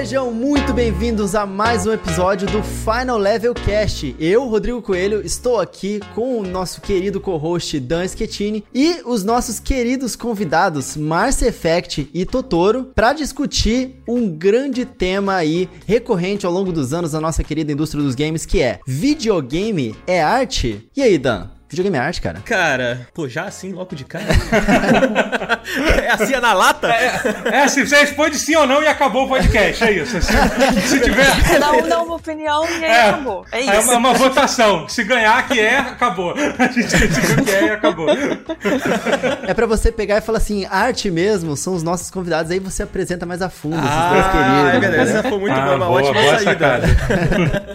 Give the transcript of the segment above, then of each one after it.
Sejam muito bem-vindos a mais um episódio do Final Level Cast. Eu, Rodrigo Coelho, estou aqui com o nosso querido co-host Dan Schettini e os nossos queridos convidados Marcia Effect e Totoro para discutir um grande tema aí recorrente ao longo dos anos da nossa querida indústria dos games, que é videogame é arte? E aí, Dan? Videogame é arte, cara. Cara, pô, já assim, logo de cara? é assim, é na lata? É, é assim, você responde sim ou não e acabou o podcast, é isso. Se, se tiver... Dá, dá uma opinião e aí é, acabou, é isso. É uma, uma, votação, se ganhar que é, acabou. A gente decidiu que é e acabou. É pra você pegar e falar assim, arte mesmo, são os nossos convidados, aí você apresenta mais a fundo ah, esses dois queridos. É, beleza, essa foi muito ah, boa, uma boa, ótima boa saída.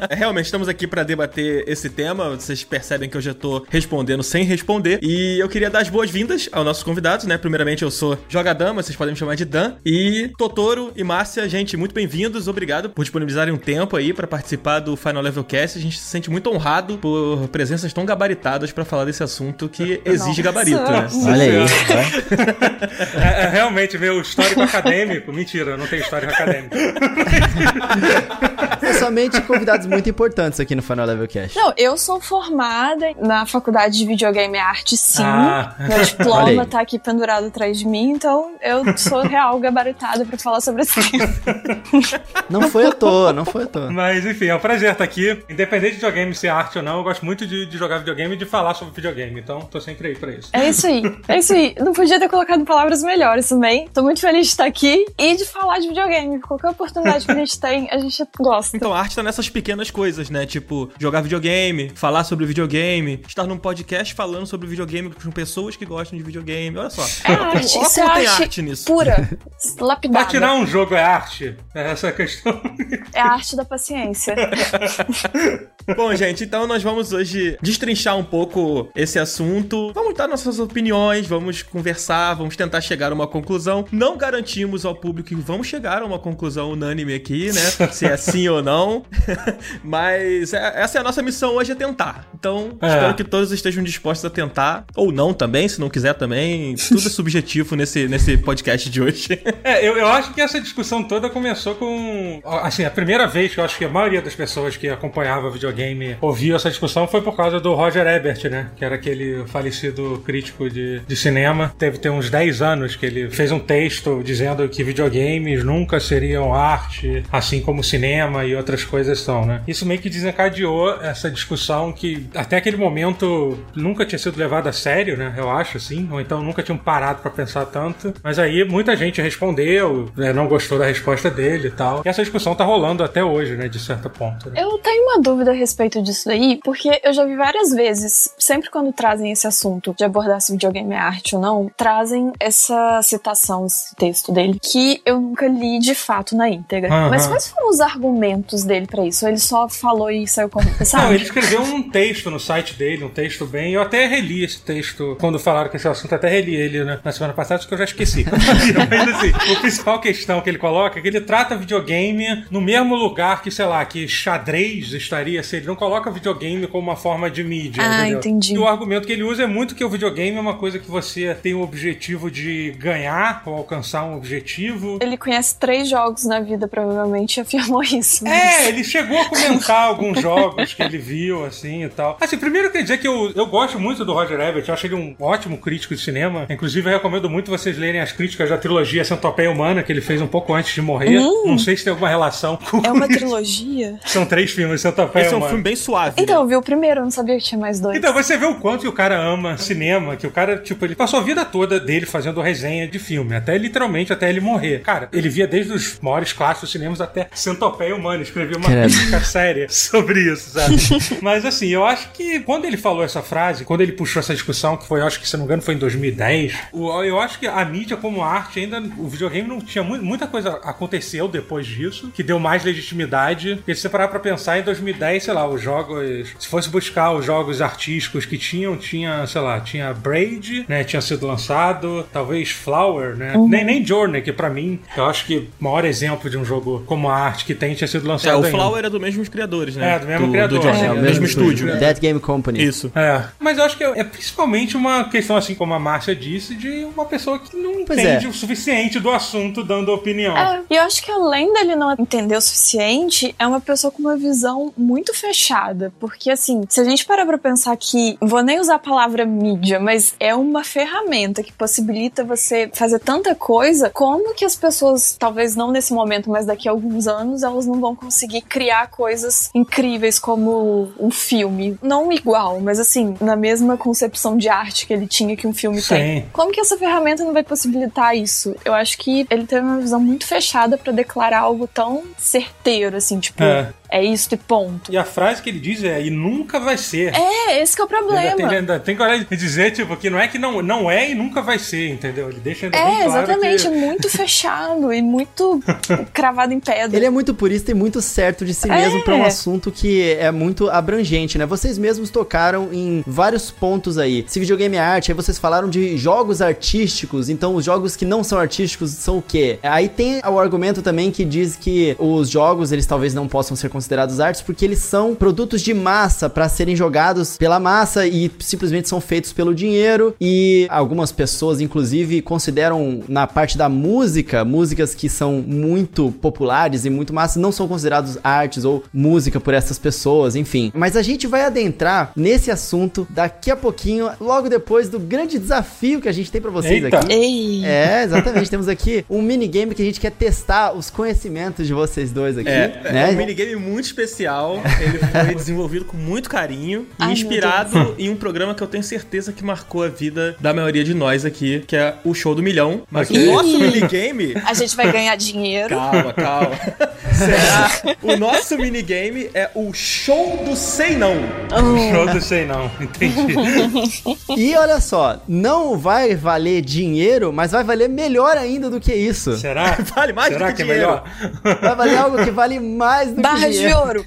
é, realmente, estamos aqui pra debater esse tema, vocês percebem que eu já tô respondendo respondendo sem responder. E eu queria dar as boas-vindas aos nossos convidados, né? Primeiramente, eu sou Jogadama, vocês podem me chamar de Dan. E Totoro e Márcia, gente, muito bem-vindos. Obrigado por disponibilizarem um tempo aí para participar do Final Level Cast. A gente se sente muito honrado por presenças tão gabaritadas para falar desse assunto que exige Nossa. gabarito, né? Olha aí. é, é, realmente, meu histórico acadêmico. Mentira, não tem histórico acadêmico. É somente convidados muito importantes aqui no Final Level Cast. Não, eu sou formada na faculdade faculdade de videogame e arte, sim. Ah. Meu diploma tá aqui pendurado atrás de mim, então eu sou real gabaritada pra falar sobre esse tema. Não foi à toa, não foi à toa. Mas enfim, é um prazer estar aqui. Independente de videogame ser arte ou não, eu gosto muito de, de jogar videogame e de falar sobre videogame, então tô sempre aí pra isso. É isso aí, é isso aí. Não podia ter colocado palavras melhores também. Tô muito feliz de estar aqui e de falar de videogame. Qualquer oportunidade que a gente tem, a gente gosta. Então, a arte tá nessas pequenas coisas, né? Tipo, jogar videogame, falar sobre videogame, estar num podcast falando sobre videogame com pessoas que gostam de videogame. Olha só. É arte, Olha como tem arte nisso. Pura, lapidada. Pra tirar um jogo é arte? É essa a questão. É a arte da paciência. Bom, gente, então nós vamos hoje destrinchar um pouco esse assunto. Vamos dar nossas opiniões, vamos conversar, vamos tentar chegar a uma conclusão. Não garantimos ao público que vamos chegar a uma conclusão unânime aqui, né? Se é sim ou não. Mas é, essa é a nossa missão hoje, é tentar. Então, é. espero que todos estejam dispostos a tentar, ou não também, se não quiser também. Tudo é subjetivo nesse, nesse podcast de hoje. É, eu, eu acho que essa discussão toda começou com. Assim, a primeira vez que eu acho que a maioria das pessoas que acompanhava videogame ouviu essa discussão foi por causa do Roger Ebert, né? Que era aquele falecido crítico de, de cinema. Teve ter uns 10 anos que ele fez um texto dizendo que videogames nunca seriam arte, assim como cinema e outras coisas são, né? Isso meio que desencadeou essa discussão que até aquele momento nunca tinha sido levado a sério, né? Eu acho, assim. Ou então nunca tinham parado para pensar tanto. Mas aí muita gente respondeu, né? não gostou da resposta dele e tal. E essa discussão tá rolando até hoje, né? De certo ponto. Né? Eu tenho uma dúvida a respeito disso daí, porque eu já vi várias vezes, sempre quando trazem esse assunto de abordar se videogame é arte ou não, trazem essa citação, esse texto dele, que eu nunca li de fato na íntegra. Uhum. Mas quais foram os argumentos dele para isso? Ou ele só falou e saiu com Não, ele escreveu um texto no site dele, um texto bem. Eu até reli esse texto quando falaram que esse assunto, até reli ele né, na semana passada, só que eu já esqueci. Mas assim, a principal questão que ele coloca é que ele trata videogame no mesmo lugar que, sei lá, que xadrez estaria se ele não coloca videogame como uma forma de mídia. Ah, entendeu? entendi. E o argumento que ele usa é muito que o videogame é uma coisa que você tem o objetivo de ganhar ou alcançar um objetivo. Ele conhece três jogos na vida, provavelmente, e afirmou isso. Mas... É, ele chegou a comentar alguns jogos que ele viu, assim e tal. Assim, primeiro eu queria dizer que eu eu, gosto muito do Roger Ebert, eu acho ele um ótimo crítico de cinema. Inclusive, eu recomendo muito vocês lerem as críticas da trilogia Centopeia Humana, que ele fez um pouco antes de morrer. Hum. Não sei se tem alguma relação com. É uma trilogia? São três filmes, Centopeia Humana. Um filme bem suave. Então, né? eu vi o primeiro, eu não sabia que tinha mais dois. Então, você vê o quanto que o cara ama cinema, que o cara, tipo, ele passou a vida toda dele fazendo resenha de filme, até literalmente até ele morrer. Cara, ele via desde os maiores clássicos cinemas até Centopeia Humana, escreveu uma crítica séria sobre isso, sabe? Mas assim, eu acho que quando ele falou essa frase, quando ele puxou essa discussão, que foi, acho que se não me engano, foi em 2010, eu acho que a mídia como arte ainda, o videogame não tinha muita coisa aconteceu depois disso, que deu mais legitimidade. Porque se você parar pra pensar, em 2010 sei lá, os jogos. Se fosse buscar os jogos artísticos que tinham, tinha, sei lá, tinha Braid, né? Tinha sido lançado, talvez Flower, né? Uhum. Nem, nem Journey, que pra mim, eu acho que o maior exemplo de um jogo como a arte que tem tinha sido lançado. É, o ainda. Flower é do mesmo criadores, né? É, do mesmo do, criador. Do é, é, do mesmo estúdio. Dead Game Company. Isso. É. Mas eu acho que é, é principalmente uma questão, assim como a Márcia disse, de uma pessoa que não pois entende é. o suficiente do assunto dando opinião. É, e eu acho que além dele não entender o suficiente, é uma pessoa com uma visão muito fechada. Porque, assim, se a gente parar pra pensar que, vou nem usar a palavra mídia, mas é uma ferramenta que possibilita você fazer tanta coisa, como que as pessoas, talvez não nesse momento, mas daqui a alguns anos, elas não vão conseguir criar coisas incríveis como um filme. Não igual, mas assim, na mesma concepção de arte que ele tinha que um filme Sim. tem. Como que essa ferramenta não vai possibilitar isso? Eu acho que ele teve uma visão muito fechada para declarar algo tão certeiro, assim, tipo, é. É isso e ponto. E a frase que ele diz é, e nunca vai ser. É, esse é o problema. Ainda tem, ainda tem coragem de dizer, tipo, que não é que não, não é e nunca vai ser, entendeu? Ele deixa ainda é, bem claro exatamente, que... muito fechado e muito cravado em pedra. Ele é muito purista e muito certo de si mesmo é. para um assunto que é muito abrangente, né? Vocês mesmos tocaram em vários pontos aí. Se videogame é arte, aí vocês falaram de jogos artísticos, então os jogos que não são artísticos são o quê? Aí tem o argumento também que diz que os jogos, eles talvez não possam ser considerados considerados artes porque eles são produtos de massa para serem jogados pela massa e simplesmente são feitos pelo dinheiro. E algumas pessoas, inclusive, consideram na parte da música, músicas que são muito populares e muito massa, não são considerados artes ou música por essas pessoas, enfim. Mas a gente vai adentrar nesse assunto daqui a pouquinho, logo depois do grande desafio que a gente tem para vocês Eita. aqui. Ei. É, exatamente. Temos aqui um minigame que a gente quer testar os conhecimentos de vocês dois aqui. É, né? é um minigame muito especial. Ele foi desenvolvido com muito carinho e Ai, inspirado em um programa que eu tenho certeza que marcou a vida da maioria de nós aqui, que é o Show do Milhão. Mas o nosso minigame. A gente vai ganhar dinheiro. Calma, calma. Será? O nosso minigame é o Show do Sei Não. Oh. Show do Sei Não, entendi. e olha só, não vai valer dinheiro, mas vai valer melhor ainda do que isso. Será? Vale mais Será do que, que é melhor? Vai valer algo que vale mais do Barras que dinheiro. de ouro.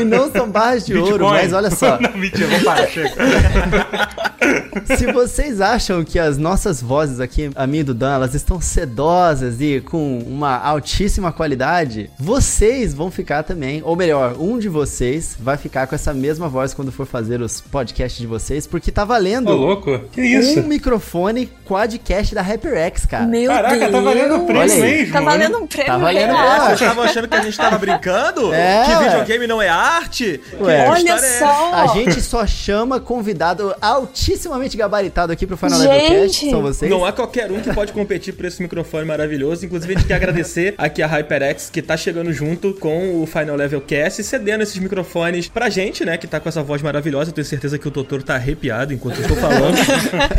e não são barras de Bitcoin. ouro, mas olha só. não, mentira, vou parar, chega. Se vocês acham que as nossas vozes aqui, a minha e do Dan, elas estão sedosas e com uma altíssima qualidade, vocês vão ficar também, ou melhor, um de vocês vai ficar com essa mesma voz quando for fazer os podcasts de vocês, porque tá valendo. Ô, louco, que isso? Um microfone quadcast da HyperX, cara. Meu Caraca, Deus. tá valendo um prêmio mesmo. Tá valendo um prêmio. Tá valendo real. Ah, vocês estavam achando que a gente tava brincando? É, que videogame não é arte? Ué. Olha é só. É? A gente só chama convidado altissimamente gabaritado aqui pro Final Levelcast, são vocês. Não é qualquer um que pode competir por esse microfone maravilhoso. Inclusive, a gente quer agradecer aqui a HyperX, que tá chegando junto com o Final Level Cast, cedendo esses microfones pra gente, né, que tá com essa voz maravilhosa. Eu tenho certeza que o Totoro tá arrepiado enquanto eu estou falando.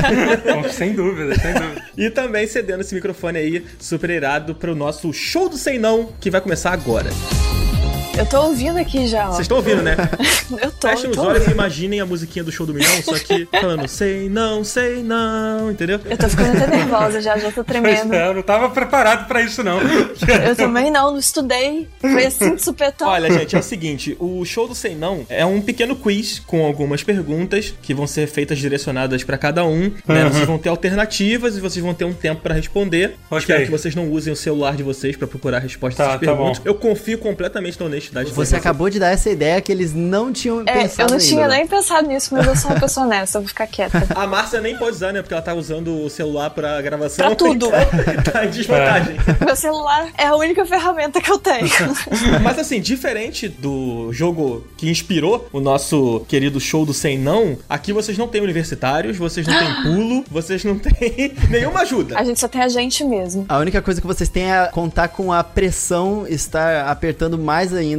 sem dúvida, sem dúvida. E também cedendo esse microfone aí, super irado, pro nosso show do Sem Não, que vai começar agora. Eu tô ouvindo aqui já, ó. Vocês estão ouvindo, né? eu tô. Fechem os tô olhos ouvindo. e imaginem a musiquinha do show do milhão, só que falando sei não, sei não, entendeu? Eu tô ficando até nervosa já, já tô tremendo. É, eu não tava preparado pra isso, não. Eu também não, não estudei. Foi assim de supetão. Olha, gente, é o seguinte: o show do Sei Não é um pequeno quiz com algumas perguntas que vão ser feitas direcionadas pra cada um. Né? Uhum. Vocês vão ter alternativas e vocês vão ter um tempo pra responder. Ok. Quero que vocês não usem o celular de vocês pra procurar respostas Tá, às tá perguntas. bom. Eu confio completamente na honestidade de Você vocês. acabou de dar essa ideia que eles não tinham É, eu pensado não tinha ainda. nem pensado nisso, mas eu sou uma pessoa honesta, eu vou ficar quieta. A Márcia nem pode usar, né? Porque ela tá usando o celular pra gravação. Pra tudo. Então, tá em desvantagem. Meu celular é a única ferramenta que eu tenho. Mas assim, diferente do jogo que inspirou o nosso querido show do Sem Não, aqui vocês não têm universitários, vocês não têm pulo, vocês não têm nenhuma ajuda. A gente só tem a gente mesmo. A única coisa que vocês têm é contar com a pressão estar apertando mais ainda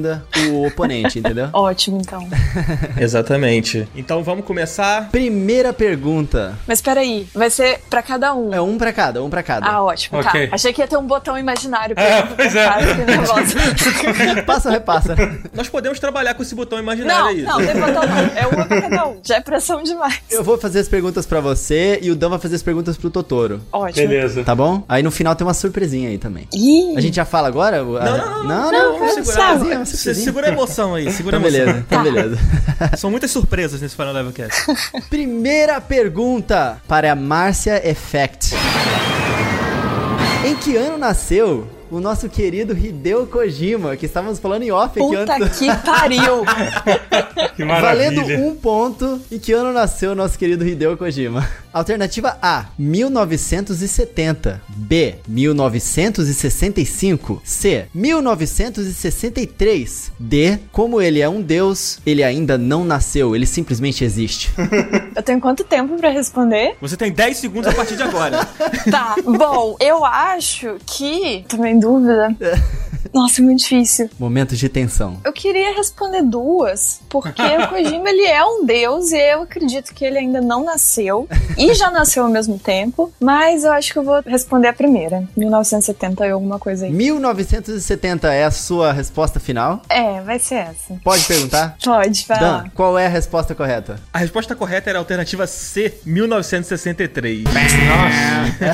o oponente, entendeu? Ótimo, então. Exatamente. Então vamos começar. Primeira pergunta. Mas peraí, vai ser pra cada um. É um pra cada, um pra cada. Ah, ótimo, Ok. tá. Achei que ia ter um botão imaginário pra É, pois é. Passa ou repassa? Nós podemos trabalhar com esse botão imaginário Não, aí. não, tem botão não. É uma pra cada um. Já é pressão demais. Eu vou fazer as perguntas pra você e o Dan vai fazer as perguntas pro Totoro. Ótimo. Beleza. Tá bom? Aí no final tem uma surpresinha aí também. Ih, A gente já fala agora? Não, não, não, não, não, vamos segurar. Surpresinha, Você segura a emoção aí, segura então, a emoção. beleza, então beleza. São muitas surpresas nesse Final Level Cast. Primeira pergunta para a Márcia Effect. Em que ano nasceu o nosso querido Hideo Kojima, que estávamos falando em off aqui Puta antes. que pariu! Que maravilha. Valendo um ponto. Em que ano nasceu o nosso querido Hideo Kojima? Alternativa A, 1970. B, 1965. C, 1963. D, como ele é um deus, ele ainda não nasceu, ele simplesmente existe. Eu tenho quanto tempo pra responder? Você tem 10 segundos a partir de agora. Tá, bom, eu acho que. Em dúvida. Nossa, é muito difícil. Momentos de tensão. Eu queria responder duas, porque o Kojima ele é um deus e eu acredito que ele ainda não nasceu e já nasceu ao mesmo tempo, mas eu acho que eu vou responder a primeira, 1970 e alguma coisa aí. 1970 é a sua resposta final? É, vai ser essa. Pode perguntar? Pode, vai Dan, lá. qual é a resposta correta? A resposta correta era a alternativa C, 1963.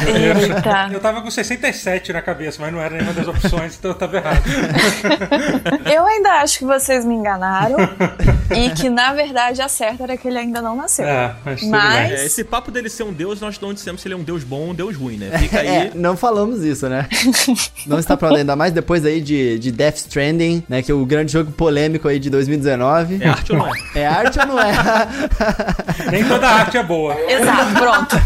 Eita. Eu tava com 67 na cabeça, mas não era nenhuma das opções, então eu tava errado. Eu ainda acho que vocês me enganaram e que na verdade a certa era que ele ainda não nasceu. É, mas Mas-. É, esse papo dele ser um deus, nós não dissemos se ele é um deus bom ou um deus ruim, né? Fica aí. É, não falamos isso, né? não está pronto, ainda mais depois aí de, de Death Stranding, né? Que é o grande jogo polêmico aí de 2019. É arte ou não é? É arte ou não é? Nem toda arte é boa. Exato, pronto.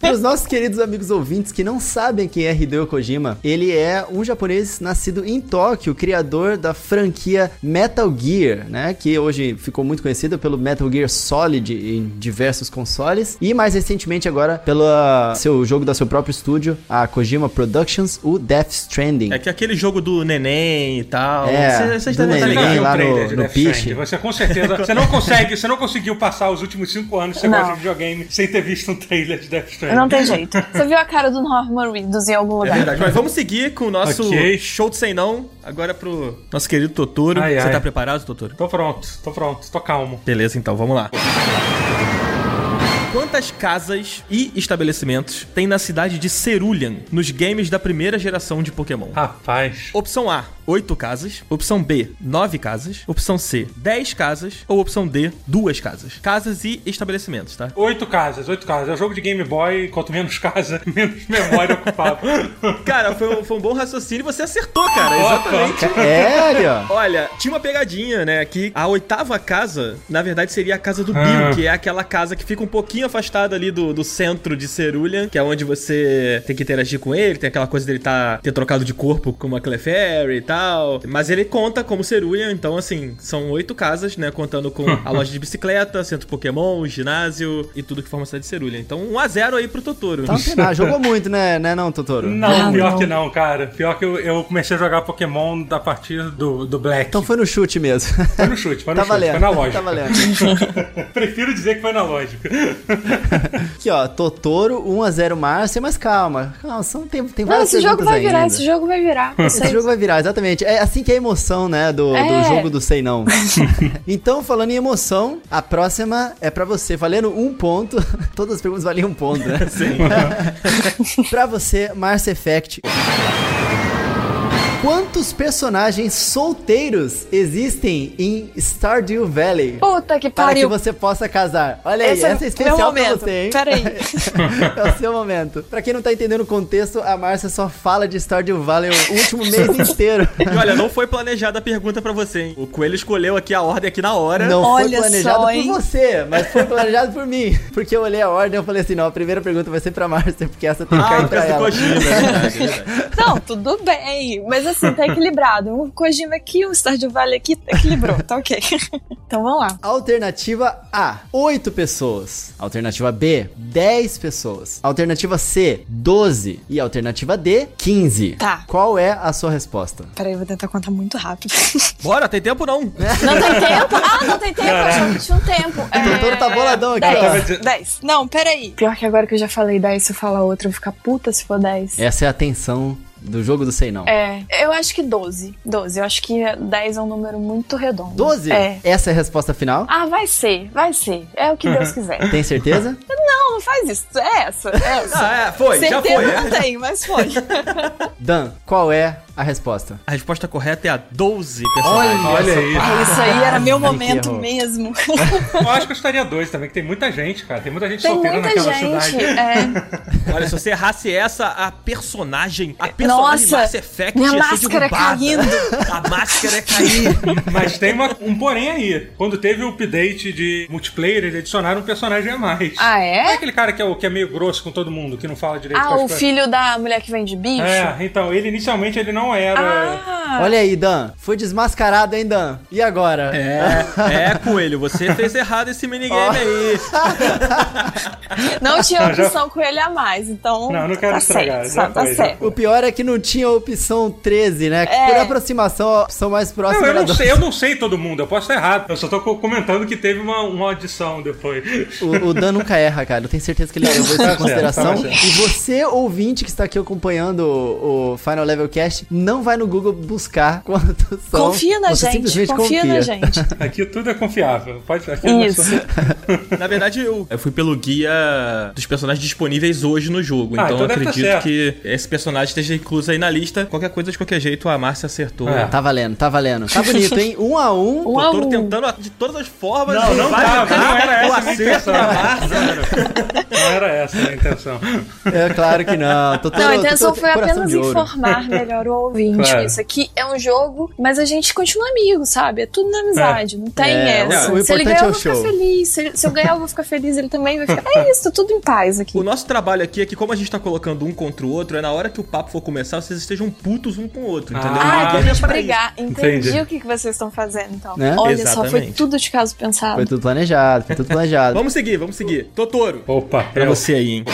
Para os nossos queridos amigos ouvintes que não sabem quem é Hideo Kojima, ele é um japonês nascido em Tóquio, criador da franquia Metal Gear, né? Que hoje ficou muito conhecido pelo Metal Gear Solid em diversos consoles. E mais recentemente agora pelo ah, seu jogo da seu próprio estúdio, a Kojima Productions, o Death Stranding. É que aquele jogo do neném e tal. É, Vocês- vocês do estar neném lá um trailer no- de no Death Piche. Stranding. Você com certeza. Você não consegue, você não conseguiu passar os últimos cinco anos você gosta de videogame sem ter visto um trailer de Death Stranding. Não tem jeito. Você viu a cara do Norman Reedus em algum É lugar? verdade, mas vamos seguir com o nosso Ok. show de sem não. Agora pro nosso querido Totoro. Ai, Você ai. tá preparado, Totoro? Tô pronto, tô pronto, tô calmo. Beleza, então, vamos lá. Quantas casas e estabelecimentos tem na cidade de Cerulean nos games da primeira geração de Pokémon? Rapaz. Opção A, 8 casas. Opção B, 9 casas. Opção C, 10 casas. Ou opção D, 2 casas. Casas e estabelecimentos, tá? Oito casas, oito casas. É um jogo de Game Boy, quanto menos casa, menos memória ocupava. Cara, foi um, foi um bom raciocínio e você acertou, cara. Opa. Exatamente. É, ó. Olha, tinha uma pegadinha, né? Que a oitava casa, na verdade, seria a casa do Ah. Bill, que é aquela casa que fica um pouquinho afastada ali do, do centro de Cerulean, que é onde você tem que interagir com ele, tem aquela coisa dele tá, ter trocado de corpo com uma Clefairy e tal. Mas ele conta como Cerulean, então, assim, são oito casas, né? Contando com a loja de bicicleta, centro Pokémon, ginásio e tudo que forma a cidade de Cerulean. Então, 1 a 0 aí pro Totoro. Tá. Jogou muito, né, né não, Totoro? Não, Ah, pior não. que não, cara. Pior que eu, eu comecei a jogar Pokémon a partir do, do Black. Então foi no chute mesmo. Foi no chute, foi no tá chute, valendo. foi na lógica. Tá valendo. Prefiro dizer que foi na lógica. Aqui, ó, Totoro, 1x0 Márcia, mas calma. Calma, são, tem, tem Não, várias esse jogo vai virar, ainda. esse jogo vai virar. Esse jogo vai virar, exatamente. É assim que é a emoção, né, do, É. do jogo do Sei Não. então, falando em emoção, a próxima é pra você, valendo um ponto. Todas as perguntas valiam um ponto, né? Sim. pra você, Mars Effect. Quantos personagens solteiros existem em Stardew Valley? Puta que Para que pariu. você possa casar. Olha aí, Esse essa é meu especial pra momento. você, hein? Peraí. é o seu momento. Pra quem não tá entendendo o contexto, a Márcia só fala de Stardew Valley o último mês inteiro. E olha, não foi planejada a pergunta pra você, hein? O Coelho escolheu aqui a ordem aqui na hora. Não foi Olha planejado só, por você, mas foi planejado por mim. Porque eu olhei a ordem e eu falei assim, não, a primeira pergunta vai ser pra Márcia, porque essa tem que Ah, cair pra ela. Kojima, é verdade, é verdade. Não, tudo bem. Mas assim, tá equilibrado. Um Kojima aqui, um Stardew Valley aqui, equilibrou. Tá ok. Então vamos lá. Alternativa A, 8 pessoas. Alternativa B, 10 pessoas. Alternativa C, 12. E alternativa D, 15. Tá. Qual é a sua resposta? Peraí, eu vou tentar contar muito rápido. Bora, tem tempo não. Não tem tempo? Ah, não tem tempo. Que tinha um tempo. O doutor tá boladão aqui, ó. 10. 10. Não, peraí. Pior que agora que eu já falei 10, se eu falar outra, eu vou ficar puta se for 10. Essa é a tensão do jogo do Sei Não. É, eu acho que 12. 12. Eu acho que 10 é um número muito redondo. 12? É. Essa é a resposta final? Ah, vai ser, vai ser. É o que Deus quiser. Tem certeza? não, não faz isso. É essa, é essa. Ah, é, foi, Certeza já foi. não tem, mas foi. Dan, qual é a resposta? A resposta correta é a 12 personagens. Olha aí. Ah, isso aí era meu momento mesmo. Eu acho que eu estaria dois também, que tem muita gente, cara. Tem muita gente Tem solteira muita naquela gente. cidade. É. Olha, se você errasse essa, a personagem, a personagem Nossa, Mass Effect minha ia ser máscara derrubada. caindo. A máscara é cair. Mas tem uma- um porém aí. Quando teve o update de multiplayer, eles adicionaram um personagem a mais. Ah, Não é é? aquele cara que é, o, que é meio grosso com todo mundo, que não fala direito Ah, com as o coisas. filho da mulher que vende bicho? É, então, ele inicialmente ele não era. Ah, Olha aí, Dan. Foi desmascarado, hein, Dan? E agora? É, é, Coelho, você fez errado esse minigame aí. não tinha Não, já- opção com ele a mais, então. Não, não quero tá estragar, Certo, já tá foi, já certo. O pior é que não tinha opção 13, né? É. Por aproximação, a opção mais próxima Não, eu não sei, eu não sei todo mundo, eu posso estar errado. Eu só tô co- comentando que teve uma, uma adição depois. O, o Dan nunca erra, cara. Eu tenho certeza que ele levou isso Tá em certo, consideração. tá. E você, ouvinte que está aqui acompanhando o, o Final Level Cast, não vai no Google buscar quantos são. Confia na Você gente, simplesmente confia, na gente. Aqui tudo é confiável. Pode, aqui não Isso. sou- Na verdade, eu, eu fui pelo guia dos personagens disponíveis hoje no jogo. Ah, então eu então tá acredito que esse personagem esteja incluso aí na lista. Qualquer coisa, de qualquer jeito, a Márcia acertou. É. Tá valendo, tá valendo. Tá bonito, hein? Um a um. Um a Tô um. tentando de todas as formas. Não, não vai tava, não era o essa a intenção. Não era, não essa a intenção. É claro que não. Tô todo, Não, a tô intenção todo foi apenas informar melhor o ouvinte. Claro. Isso aqui é um jogo, mas a gente continua amigo, sabe? É tudo na amizade, não tem É, essa. o se ele ganhar, é eu vou ficar feliz. Se, ele- se eu ganhar, eu vou ficar feliz, ele também vai ficar. É isso, tá tudo em paz aqui. O nosso trabalho aqui é que, como a gente tá colocando um contra o outro, é na hora que o papo for começar, vocês estejam putos um com o outro, entendeu? Ah, Ah, é pra brigar. Entendi Entendi. o que, que vocês estão fazendo, então. Né? Olha só, foi Exatamente. tudo de caso pensado. Foi tudo planejado, foi tudo planejado. Vamos seguir, vamos seguir. Totoro, Opa, pra eu. você aí, hein?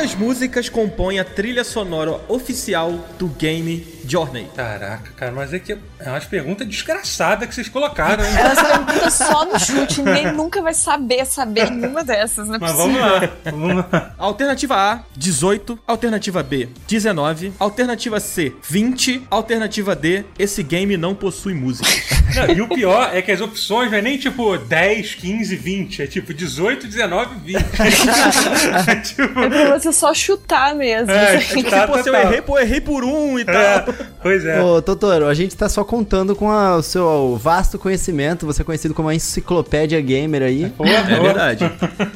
Quantas músicas compõem a trilha sonora oficial do game Journey? Caraca, cara, mas é que é umas perguntas desgraçadas que vocês colocaram, hein? Elas perguntam só no chute, ninguém nunca vai saber saber nenhuma dessas, não é Mas possível. vamos lá, vamos lá. Alternativa A, 18. Alternativa B, 19. Alternativa C, 20. Alternativa D, esse game não possui música. Não, e o pior é que as opções não é nem tipo 10, 15, 20, é tipo 18, 19, 20. é tipo. É só chutar mesmo. É, assim. tá, Pô, se eu errei, pô, eu errei por um e tal. É, pois é. Ô, Totoro, a gente tá só contando com a- o seu vasto conhecimento, você é conhecido como a enciclopédia gamer aí. Porra, É porra. verdade.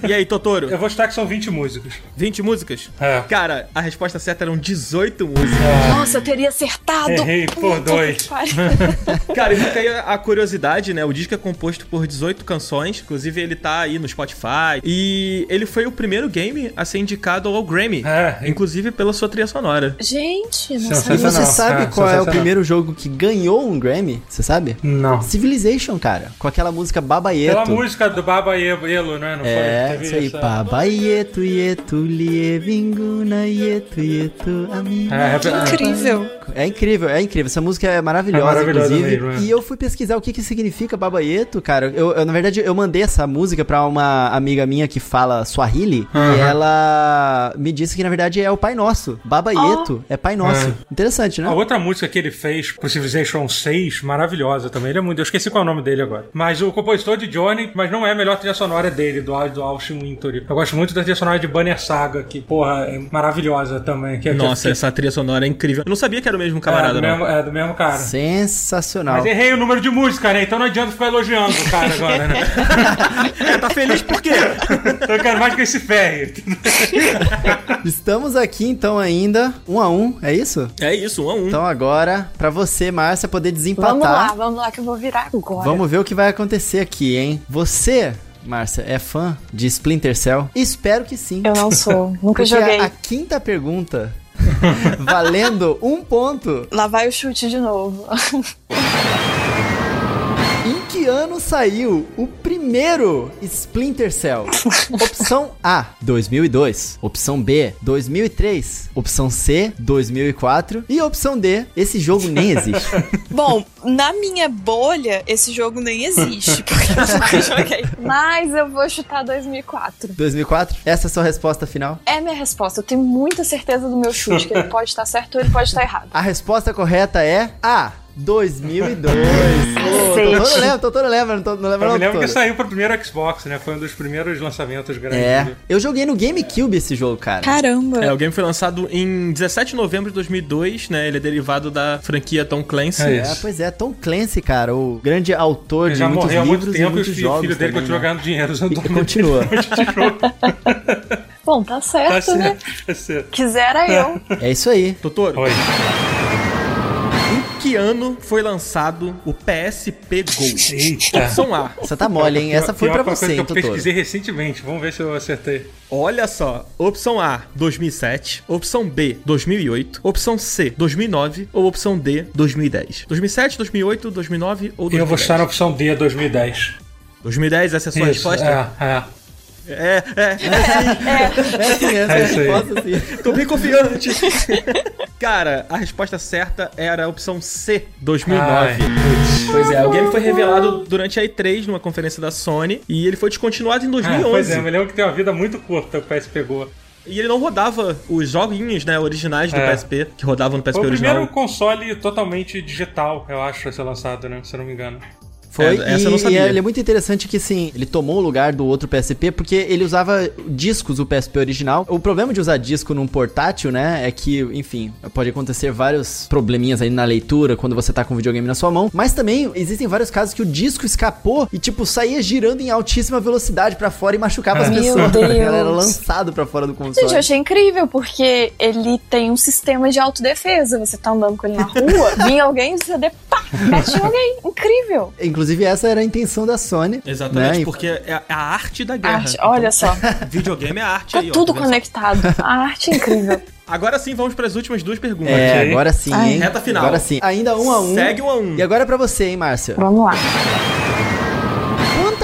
E aí, Totoro? Eu vou chutar que são 20 músicas. 20 músicas? É. Cara, a resposta certa eram 18 músicas. Nossa, eu teria acertado. Errei por Puta dois. Cara, e fica aí a curiosidade, né? O disco é composto por 18 canções, inclusive ele tá aí no Spotify. E ele foi o primeiro game a ser indicado ao Grammy, É. inclusive pela sua trilha sonora. Gente, não Sensacional. sabia. Você sabe É, qual é o primeiro jogo que ganhou um Grammy? Você sabe? Não. Civilization, cara. Com aquela música Babaieto. Pela música do Baba Elo, né? Não É, isso aí. essa- Babaieto, ieto, lie, vinguna, ieto, ieto, amiga. É, é, incrível. É incrível, é incrível. Essa música é maravilhosa, É maravilhosa inclusive. mesmo, é. E eu fui pesquisar o que, que significa babaieto, cara. Eu, eu, na verdade, eu mandei essa música pra uma amiga minha que fala Swahili. E Aham. ela me disse que, na verdade, é o Pai Nosso. Babaieto é Pai Nosso. É. Interessante, né? A outra música que ele fez pro Civilization 6, maravilhosa também. Ele é muito. Eu esqueci qual é o nome dele agora. Mas o compositor de Johnny, mas não é a melhor trilha sonora dele, do, do Austin Wintory. Eu gosto muito da trilha sonora de Banner Saga, que, porra, é maravilhosa também. Que, Nossa, que, essa trilha sonora é incrível. Eu não sabia que era o mesmo camarada, é, do não. mesmo, é do mesmo cara. Sensacional. Mas errei o número de música, né? Então não adianta ficar elogiando o cara agora, né? É, tá feliz por quê? Eu quero mais que esse ferre. Estamos aqui, então, ainda um a um, é isso? É isso, um a um. Então agora, pra você, Márcia, poder desempatar. Vamos lá, vamos lá que eu vou virar agora. Vamos ver o que vai acontecer aqui, hein? Você, Márcia, é fã de Splinter Cell? Espero que sim. Eu não sou, nunca Porque joguei. a, a quinta pergunta, valendo um ponto, Lá vai o chute de novo. que ano saiu o primeiro Splinter Cell? Opção A, 2002. Opção B, 2003. Opção C, 2004. E opção D, esse jogo nem existe. Bom, na minha bolha, esse jogo nem existe, porque eu nunca joguei. Mas eu vou chutar 2004. 2004? Essa é a sua resposta final? É minha resposta. Eu tenho muita certeza do meu chute, que ele pode estar certo ou ele pode estar errado. A resposta correta é A. 2002. Pô, Totoro lembra, Totoro lembra, não, tô, não lembra Eu não, me lembro que saiu pro primeiro Xbox, né? Foi um dos primeiros lançamentos grandes. É, eu joguei no GameCube esse jogo, cara. Caramba. É, o game foi lançado em 17 de novembro de 2002, né? Ele é derivado da franquia Tom Clancy. É É, pois é, Tom Clancy, cara, o grande autor Ele de já muitos morreu há livros muito e tempo e o muitos filho, jogos filho dele também, continua né? ganhando dinheiro usando E continua. Bom, tá certo, Tá certo, né? tá certo. Quisera eu. É isso aí. Totoro, Oi. Que ano foi lançado o PSP Go? Eita. Opção A. Você tá mole, hein? Essa foi coisa você, que hein, eu pesquisei recentemente. Vamos ver se eu acertei. Olha só. Opção A, 2007. Opção B, 2008. Opção C, 2009. Ou opção D, 2010. 2007, 2008, 2009 ou 2010? Eu vou estar na opção D, 2010. 2010, essa é a sua Isso, resposta? É, é. É, é. É sim, essa é, É a isso aí. resposta, sim. Tô bem confiante. Cara, a resposta certa era a opção C, 2009. Ai. Pois é, o game foi revelado durante a E3 numa conferência da Sony e ele foi descontinuado em Ah, 2011. pois é, eu me lembro que tem uma vida muito curta o PS pegou. E ele não rodava os joguinhos, né, originais do É. PSP, que rodavam no PSP Foi o original. primeiro console totalmente digital, eu acho, a ser lançado, né? Se eu não me engano. Foi, É, essa e, eu não sabia. e ele é muito interessante que, sim, ele tomou o lugar do outro PSP porque ele usava discos do PSP original. O problema de usar disco num portátil, né, é que, enfim, pode acontecer vários probleminhas aí na leitura quando você tá com o videogame na sua mão, mas também existem vários casos que o disco escapou e, tipo, saía girando em altíssima velocidade pra fora e machucava as Meu pessoas. Deus. Ela era lançado pra fora do console. Gente, eu achei incrível, porque ele tem um sistema de autodefesa. Você tá andando com ele na rua, vinha alguém, você de, pá, bate em alguém. Incrível. Inclusive, essa era a intenção da Sony. Exatamente, né, porque é a arte da guerra. Arte, olha só, Então, videogame é arte tá aí, ó, tudo tá só? conectado. A arte é incrível. Agora sim, vamos para as últimas duas perguntas. É, Ok. agora sim, Ai. hein? Reta final. Agora sim. Ainda um a um. Segue um a um. E agora é pra você, hein, Márcia? Vamos lá.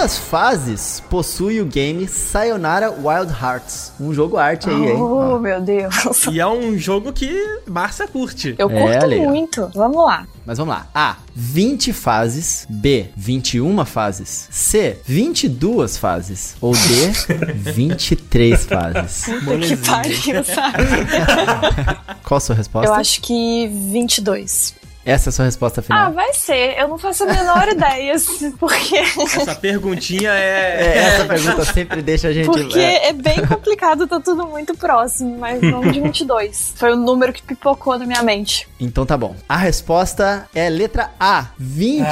Quantas fases possui o game Sayonara Wild Hearts? Um jogo arte aí, hein? Oh, Ó. meu Deus. E é um jogo que Márcia curte. Eu É, curto ó. muito. Vamos lá. Mas vamos lá. A. 20 fases. B. 21 fases. C. 22 fases. Ou D. 23 fases. Que pariu, sabe? Qual a sua resposta? Eu acho que 22. Essa é a sua resposta Ah, final. vai ser. Eu não faço a menor ideia. assim, Porque, Essa perguntinha É, é. essa pergunta sempre deixa a gente. porque é, é bem complicado, tá tudo muito próximo, mas não de 22. Foi o número que pipocou na minha mente. Então tá bom. A resposta é letra A. 20. Ah,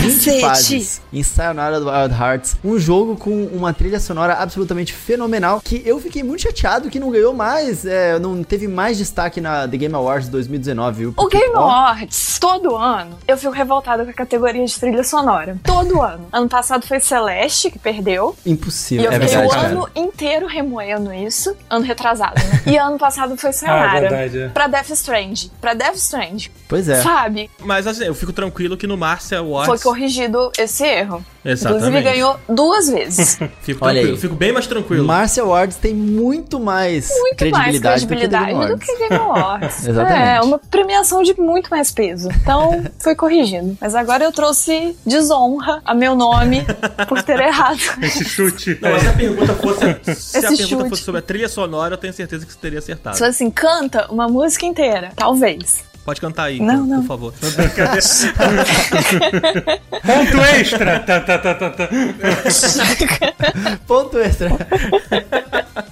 20 cacete. fases em Sayonara do Wild Hearts. Um jogo com uma trilha sonora absolutamente fenomenal. Que eu fiquei muito chateado que não ganhou mais. é, não teve mais destaque na The Game Awards 2019, viu? O Porque, Game ó, Awards, todo ano, eu fico revoltada com a categoria de trilha sonora. Todo ano. Ano passado foi Celeste, que perdeu. E Impossível. eu É fiquei verdade, o cara. ano inteiro remoendo isso. Ano retrasado, né? E ano passado foi Ah, Sayonara. verdade. é. Pra Death Strange. Pra Death Strange. Pois é. Sabe? Mas assim, eu fico tranquilo que no Márcia Awards. Foi corrigido esse erro. Exatamente. Inclusive ganhou duas vezes. Fico Olha tranquilo, aí. fico bem mais tranquilo. Marcia Awards tem muito mais Muito credibilidade, mais credibilidade do que, Game Awards. Exatamente. É, uma premiação de muito mais peso. Então, foi corrigido. Mas agora eu trouxe desonra a meu nome por ter errado. Esse chute. Não, mas se a pergunta fosse. se a pergunta chute. fosse sobre a trilha sonora, eu tenho certeza que você teria acertado. Se fosse assim, canta uma música inteira. Talvez. Pode cantar aí, Não, por, não. por favor. Ponto extra! Tá, tá, tá, tá, tá. Ponto extra.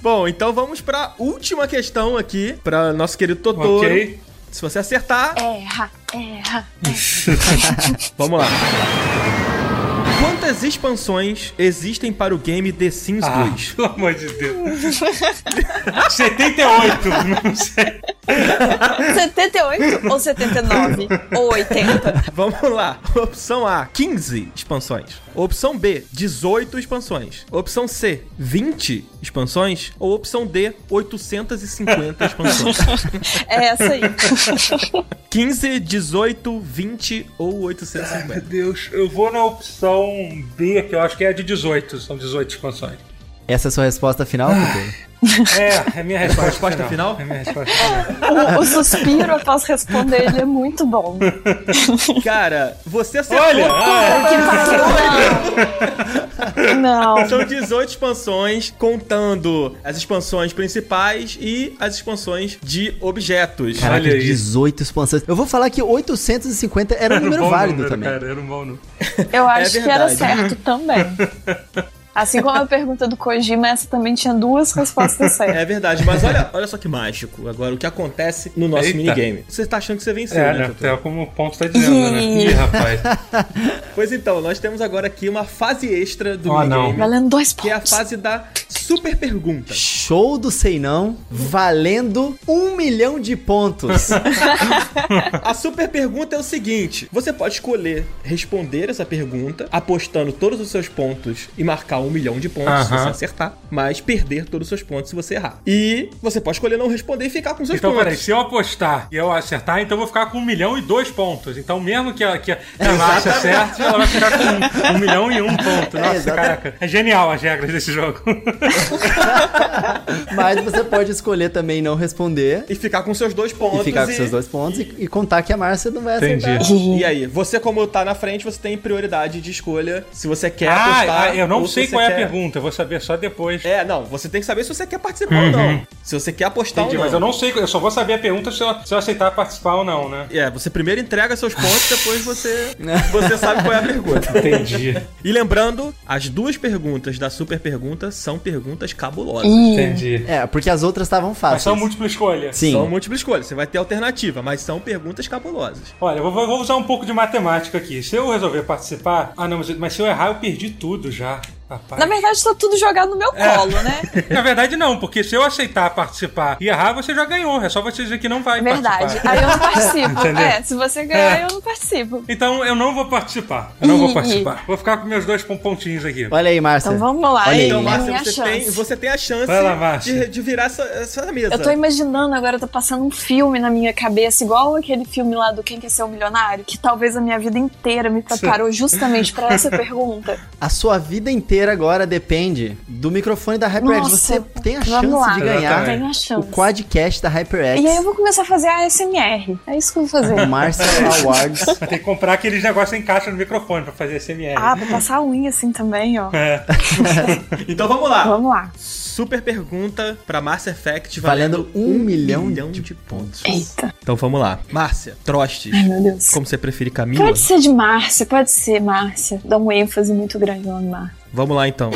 Bom, então vamos pra última questão aqui, pra nosso querido Totoro. Ok. Se você acertar, Erra, erra. vamos lá. Quantas expansões existem para o game The Sims Ah, 2? pelo amor de Deus. 78, não sei. 78 ou 79? Ou 80? Vamos lá. Opção A, 15 expansões. Opção B, 18 expansões. Opção C, 20 expansões. Ou opção D, 850 expansões. É essa aí. 15, 18, 20 ou 850. Meu Deus, eu vou na opção B, que eu acho que é de 18. São 18 expansões. Essa é a sua resposta final, Totoro? É, é minha resposta, resposta final. É minha resposta final. O, o suspiro após responder ele é muito bom. Cara, você acertou. Olha, ah, Que Não. São 18 expansões, contando as expansões principais e as expansões de objetos. Caraca, Olha aí. 18 expansões. Eu vou falar que 850 era um Era número bom válido número, também. Cara, era um bom número. Eu acho que era certo também. Assim como a pergunta do Kojima, essa também tinha duas respostas certas. É verdade, mas olha, olha só que mágico. Agora, o que acontece no nosso Eita. minigame? Você tá achando que você venceu, É, né, né? Totoro? Até como o ponto tá dizendo, né? Ih, rapaz. Pois então, nós temos agora aqui uma fase extra do Oh, minigame. não. Valendo dois Que é a pontos. fase da super pergunta. Show do Sei Não, valendo um milhão de pontos. A super pergunta é o seguinte: você pode escolher responder essa pergunta, apostando todos os seus pontos e marcar um milhão de pontos se Aham. você acertar, mas perder todos os seus pontos se você errar. E você pode escolher não responder e ficar com seus Então, pontos. peraí, se eu apostar e eu acertar, então eu vou ficar com um milhão e dois pontos. Então, mesmo que a, que a, acerte, ela vai ficar com um, um milhão e um ponto. Nossa, exatamente. caraca. É genial as regras desse jogo. Mas você pode escolher também não responder E ficar com seus dois pontos. e ficar com seus dois pontos e, e contar que a Márcia não vai Entendi. acertar. E aí, você como tá na frente, você tem prioridade de escolha se você quer Ah, apostar. ah, eu não se sei qual é a pergunta, eu vou saber só depois. É, não, você tem que saber se você quer participar ou não. Se você quer apostar Entendi, ou não. mas eu não sei, eu só vou saber a pergunta se eu, se eu aceitar participar ou não, né? É, você primeiro entrega seus pontos, depois você, você sabe qual é a pergunta. Entendi. E lembrando, as duas perguntas da super pergunta são perguntas cabulosas. Entendi. É, porque as outras estavam Mas fáceis. são múltipla escolha. Sim. São múltipla escolha, você vai ter alternativa, mas são perguntas cabulosas. Olha, eu vou, vou usar um pouco de matemática aqui. Se eu resolver participar. Ah, não, mas, mas se eu errar, eu perdi tudo já. Rapaz. Na verdade, tá tudo jogado no meu É. colo, né? Na verdade, não, porque se eu aceitar participar e errar, você já ganhou. É só você dizer que não vai Verdade. participar. Aí eu não participo. Entendeu? É, se você ganhar, É. eu não participo. Então eu não vou participar. Eu não vou participar. Vou ficar com meus dois pontinhos aqui. Olha aí, Márcia. Então vamos lá, Olha aí. hein? Então, é Márcia, minha você chance. tem, você tem a chance lá, de, de virar essa, essa mesa. Eu tô imaginando agora, tá passando um filme na minha cabeça, igual aquele filme lá do Quem Quer Ser o Milionário, que talvez a minha vida inteira me preparou justamente pra essa pergunta. A sua vida inteira agora depende do microfone da HyperX. Nossa, Você tem a chance lá. de ganhar. Tem a o chance. quadcast da HyperX. E aí eu vou começar a fazer a ASMR. É isso que eu vou fazer. O Márcia Awards. Vai ter que comprar aqueles negócios em caixa no microfone pra fazer SMR. Ah, pra passar a unha assim também, ó. É. Então vamos lá. Vamos lá. Super pergunta pra Mass Effect Valendo valendo, um milhão de, de pontos. Eita. Então vamos lá. Márcia, Trostes. Ai, meu Deus. Como você preferir, Camila? Pode ser de Márcia, pode ser Márcia. Dá um ênfase muito grande no nome Márcia. Vamos lá então.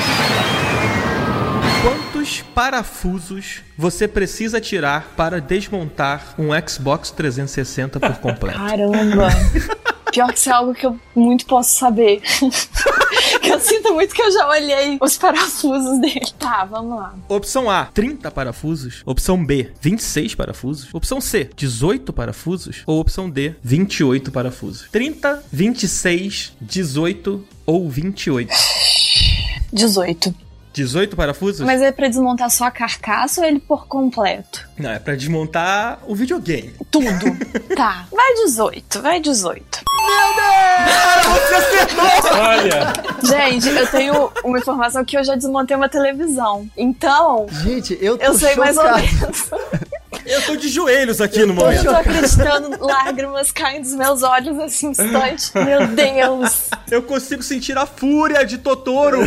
Quantos parafusos você precisa tirar para desmontar um Xbox 360 por completo? Caramba. Pior que isso é algo que eu muito posso saber. eu sinto muito que eu já olhei os parafusos dele. Tá, vamos lá. Opção A, 30 parafusos. Opção B, 26 parafusos. Opção C, 18 parafusos. Ou opção D, 28 parafusos. 30, 26, 18 ou 28. 18. 18 parafusos? Mas é pra desmontar só a carcaça ou ele por completo? Não, é pra desmontar o videogame. Tudo. tá. Vai 18, vai 18. Olha, Gente, eu tenho uma informação que eu já desmontei uma televisão. Então, Gente, eu tô eu sei mais ou chocado. menos. Eu tô de joelhos aqui no Eu momento. tô acreditando, lágrimas caem dos meus olhos nesse instante. Meu Deus! Eu consigo sentir a fúria de Totoro.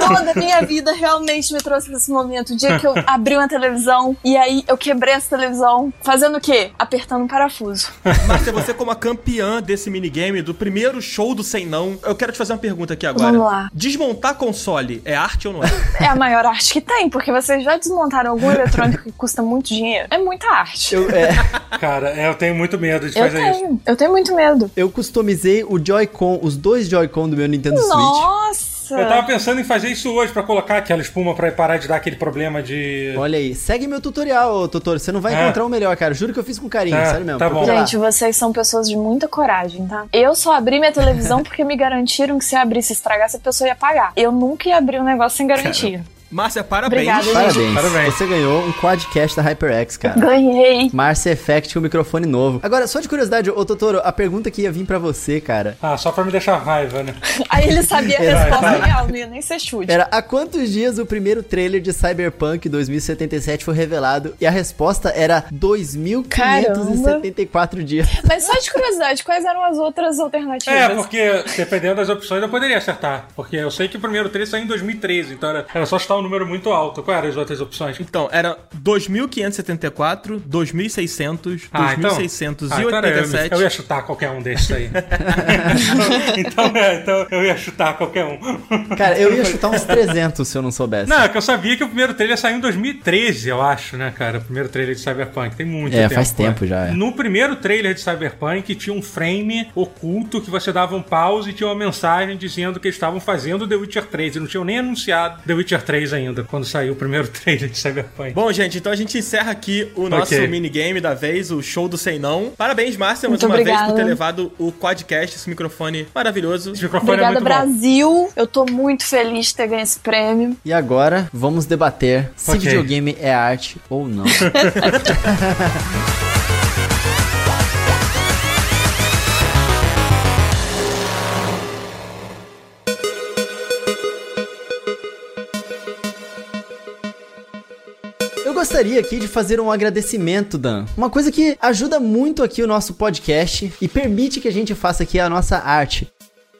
Toda a minha vida realmente me trouxe pra esse momento. O dia que eu abri uma televisão e aí eu quebrei essa televisão. Fazendo o quê? Apertando um parafuso. Márcia, você como a campeã desse minigame, do primeiro show do Sem Não, eu quero te fazer uma pergunta aqui agora. Vamos lá. Desmontar console é arte ou não é? É a maior arte que tem, porque vocês já desmontaram algum eletrônico que custa muito dinheiro. É muita arte. Eu, é, cara, é, eu tenho muito medo de Eu fazer isso. tenho. Eu tenho muito medo. eu customizei o Joy-Con, os dois Joy-Con do meu Nintendo Switch. Nossa! Eu tava pensando em fazer isso hoje pra colocar aquela espuma pra parar de dar aquele problema de. Olha aí, segue meu tutorial, ô, Totoro. Você não vai É. encontrar o melhor, cara. Juro que eu fiz com carinho, Tá, sério mesmo. tá bom. Gente, vocês são pessoas de muita coragem, tá? Eu só abri minha televisão porque me garantiram que se abrisse e estragasse, a pessoa ia pagar. Eu nunca ia abrir um negócio sem garantia. Márcia, parabéns. Obrigada, Parabéns. Parabéns. Você ganhou um quadcast da HyperX, cara. Ganhei. Márcia Effect com o microfone novo. Agora, só de curiosidade, ô Totoro, a pergunta que ia vir pra você, cara. Ah, só pra me deixar raiva, né? Aí ele sabia a resposta real, não ia nem ser chute. Era há quantos dias o primeiro trailer de Cyberpunk 2077 foi revelado? E a resposta era 2.574 dias. Mas só de curiosidade, quais eram as outras alternativas? É, porque dependendo das opções eu poderia acertar. Porque eu sei que o primeiro trailer saiu em 2013, então era, era só estar um número muito alto. Quais eram as outras opções? Então, era 2.574, 2.600, Ah, então- 2.687. Ah, então eu, eu ia chutar qualquer um desses aí. então, então, é, então eu ia chutar qualquer um. Cara, eu ia chutar uns 300 se eu não soubesse. Não, é que eu sabia que o primeiro trailer saiu em 2013, eu acho, né, cara? O primeiro trailer de Cyberpunk. Tem muito É, tempo. faz tempo né? já, é. No primeiro trailer de Cyberpunk tinha um frame oculto que você dava um pause e tinha uma mensagem dizendo que eles estavam fazendo The Witcher 3. E não tinham nem anunciado The Witcher 3 ainda, quando saiu o primeiro trailer de Cyberpunk. Bom, gente, então a gente encerra aqui o nosso Ok. minigame da vez, o show do Sei Não. Parabéns, Márcia, mais uma vez por obrigada. ter levado o quadcast, esse microfone maravilhoso. Esse microfone Obrigada, é muito bom. Brasil. Eu tô muito feliz de ter ganho esse prêmio. E agora, vamos debater se Ok. videogame é arte ou não. gostaria aqui de fazer um agradecimento, Dan. Uma coisa que ajuda muito aqui o nosso podcast e permite que a gente faça aqui a nossa arte.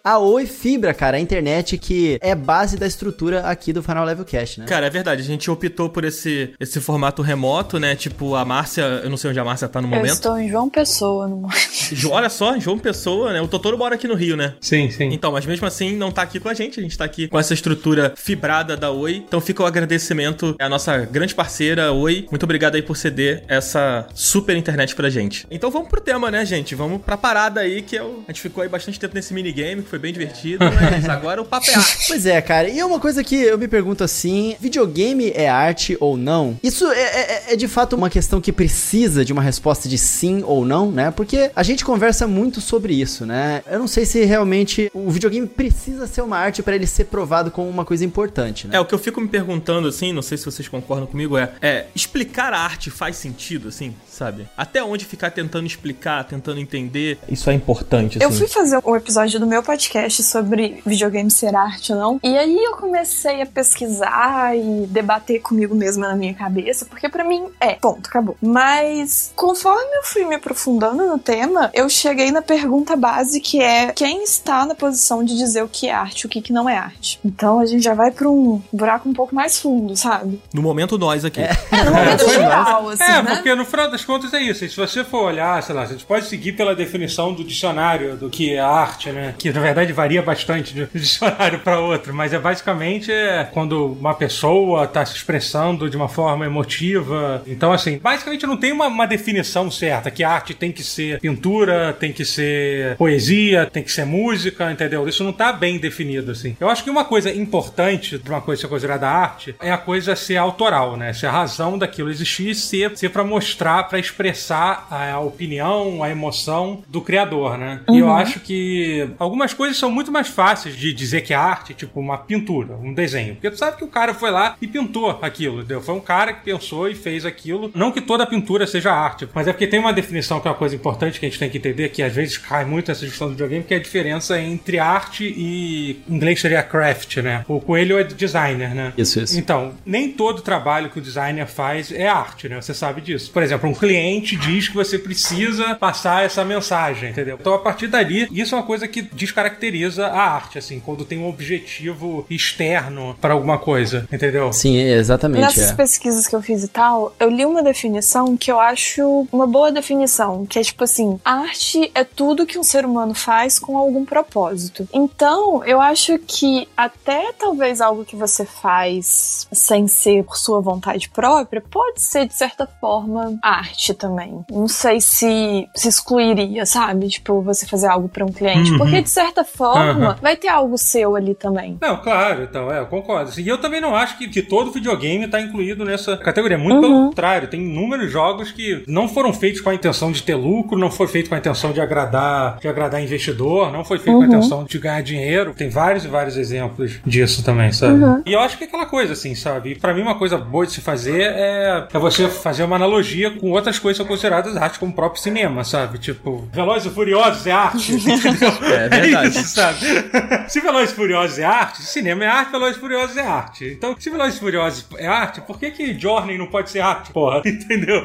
A Oi Fibra, cara, a internet que é base da estrutura aqui do Final Level Cast, né? Cara, é verdade, a gente optou por esse, esse formato remoto, né? Tipo, a Márcia, eu não sei onde a Márcia tá no Eu momento. estou em João Pessoa no momento. Olha só, João Pessoa, né? O Totoro mora aqui no Rio, né? Sim, sim. Então, mas mesmo assim não tá aqui com a gente, a gente tá aqui com essa estrutura fibrada da Oi. Então fica o agradecimento à nossa grande parceira Oi. Muito obrigado aí por ceder essa super internet pra gente. Então vamos pro tema, né, gente? Vamos pra parada aí que eu, a gente ficou aí bastante tempo nesse minigame, foi bem divertido, mas agora o papo é arte. Pois é, cara. E é uma coisa que eu me pergunto assim: videogame é arte ou não? Isso é, é- é de fato uma questão que precisa de uma resposta de sim ou não, né? Porque a gente conversa muito sobre isso, né? Eu não sei se realmente o videogame precisa ser uma arte pra ele ser provado como uma coisa importante, né? É, o que eu fico me perguntando, assim, não sei se vocês concordam comigo, é, é explicar a arte faz sentido, assim, sabe? Até onde ficar tentando explicar, tentando entender, isso é importante, assim. Eu fui fazer um episódio do meu podcast sobre videogame ser arte ou não. E aí eu comecei a pesquisar e debater comigo mesma na minha cabeça, porque pra mim é, ponto, acabou. Mas conforme eu fui me aprofundando no tema, eu cheguei na pergunta base que é quem está na posição de dizer o que é arte e o que, que não é arte. Então a gente já vai pra um buraco um pouco mais fundo, sabe? No momento, nós aqui. É, no momento foi geral, assim, É, né? porque no final das contas é isso. E se você for olhar, sei lá, a gente pode seguir pela definição do dicionário do que é arte, né? Que na verdade varia bastante de um dicionário para outro, mas é basicamente é, quando uma pessoa tá se expressando de uma forma emotiva. Então, assim, basicamente não tem uma, uma definição certa que a arte tem que ser pintura, tem que ser poesia, tem que ser música, entendeu? Isso não tá bem definido, assim. Eu acho que uma coisa importante de uma coisa ser considerada arte é a coisa ser autoral, né? Se a razão daquilo existir, ser, ser para mostrar, para expressar a opinião, a emoção do criador, né? E eu acho que algumas coisas são muito mais fáceis de dizer que é arte, tipo uma pintura, um desenho. Porque tu sabe que o cara foi lá e pintou aquilo, entendeu? Foi um cara que pensou e fez aquilo. Não que toda pintura seja arte, mas é porque tem uma definição que é uma coisa importante que a gente tem que entender, que às vezes cai muito essa discussão do videogame, que é a diferença entre arte e em inglês seria craft, né? O coelho é designer, né? Isso, isso. Então, nem todo trabalho que o designer faz é arte, né? Você sabe disso. Por exemplo, um cliente diz que você precisa passar essa mensagem, entendeu? Então, a partir dali, isso é uma coisa que descaracteriza a arte, assim, quando tem um objetivo externo para alguma coisa, entendeu? Sim, exatamente. Nessas É. pesquisas que eu fiz e tal, eu li uma definição que eu acho uma boa definição, que é tipo assim, arte é tudo que um ser humano faz com algum propósito. Então, eu acho que até talvez algo que você faz sem ser por sua vontade própria, pode ser de certa forma arte também. Não sei se se excluiria, sabe? Tipo, você fazer algo pra um cliente, Uhum. porque de certa forma Aham. vai ter algo seu ali também. Não, claro, então, é, eu concordo. E eu também não acho que, que todo videogame tá incluído nessa categoria. Muito pelo Uhum. contrário, tem inúmeros jogos que não foram feitos com a intenção de ter lucro, não foi feito com a intenção de agradar, de agradar investidor, não foi feito com a Uhum. intenção de ganhar dinheiro. Tem vários e vários exemplos disso também, sabe? Uhum. E eu acho que é aquela coisa, assim, sabe? E pra mim, uma coisa boa de se fazer é, é você fazer uma analogia com outras coisas que são consideradas arte, como o próprio cinema, sabe? Tipo, Velozes e Furiosos é arte, entendeu? É verdade. Verdade. sabe? Se Velozes Furiosos é arte, cinema é arte, Velozes Furiosos é arte. Então, se Velozes Furiosos é arte, por que que Journey não pode ser arte, porra? Entendeu?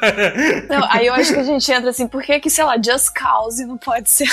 Cara... Não, aí eu acho que a gente entra assim, por que que, sei lá, Just Cause não pode ser...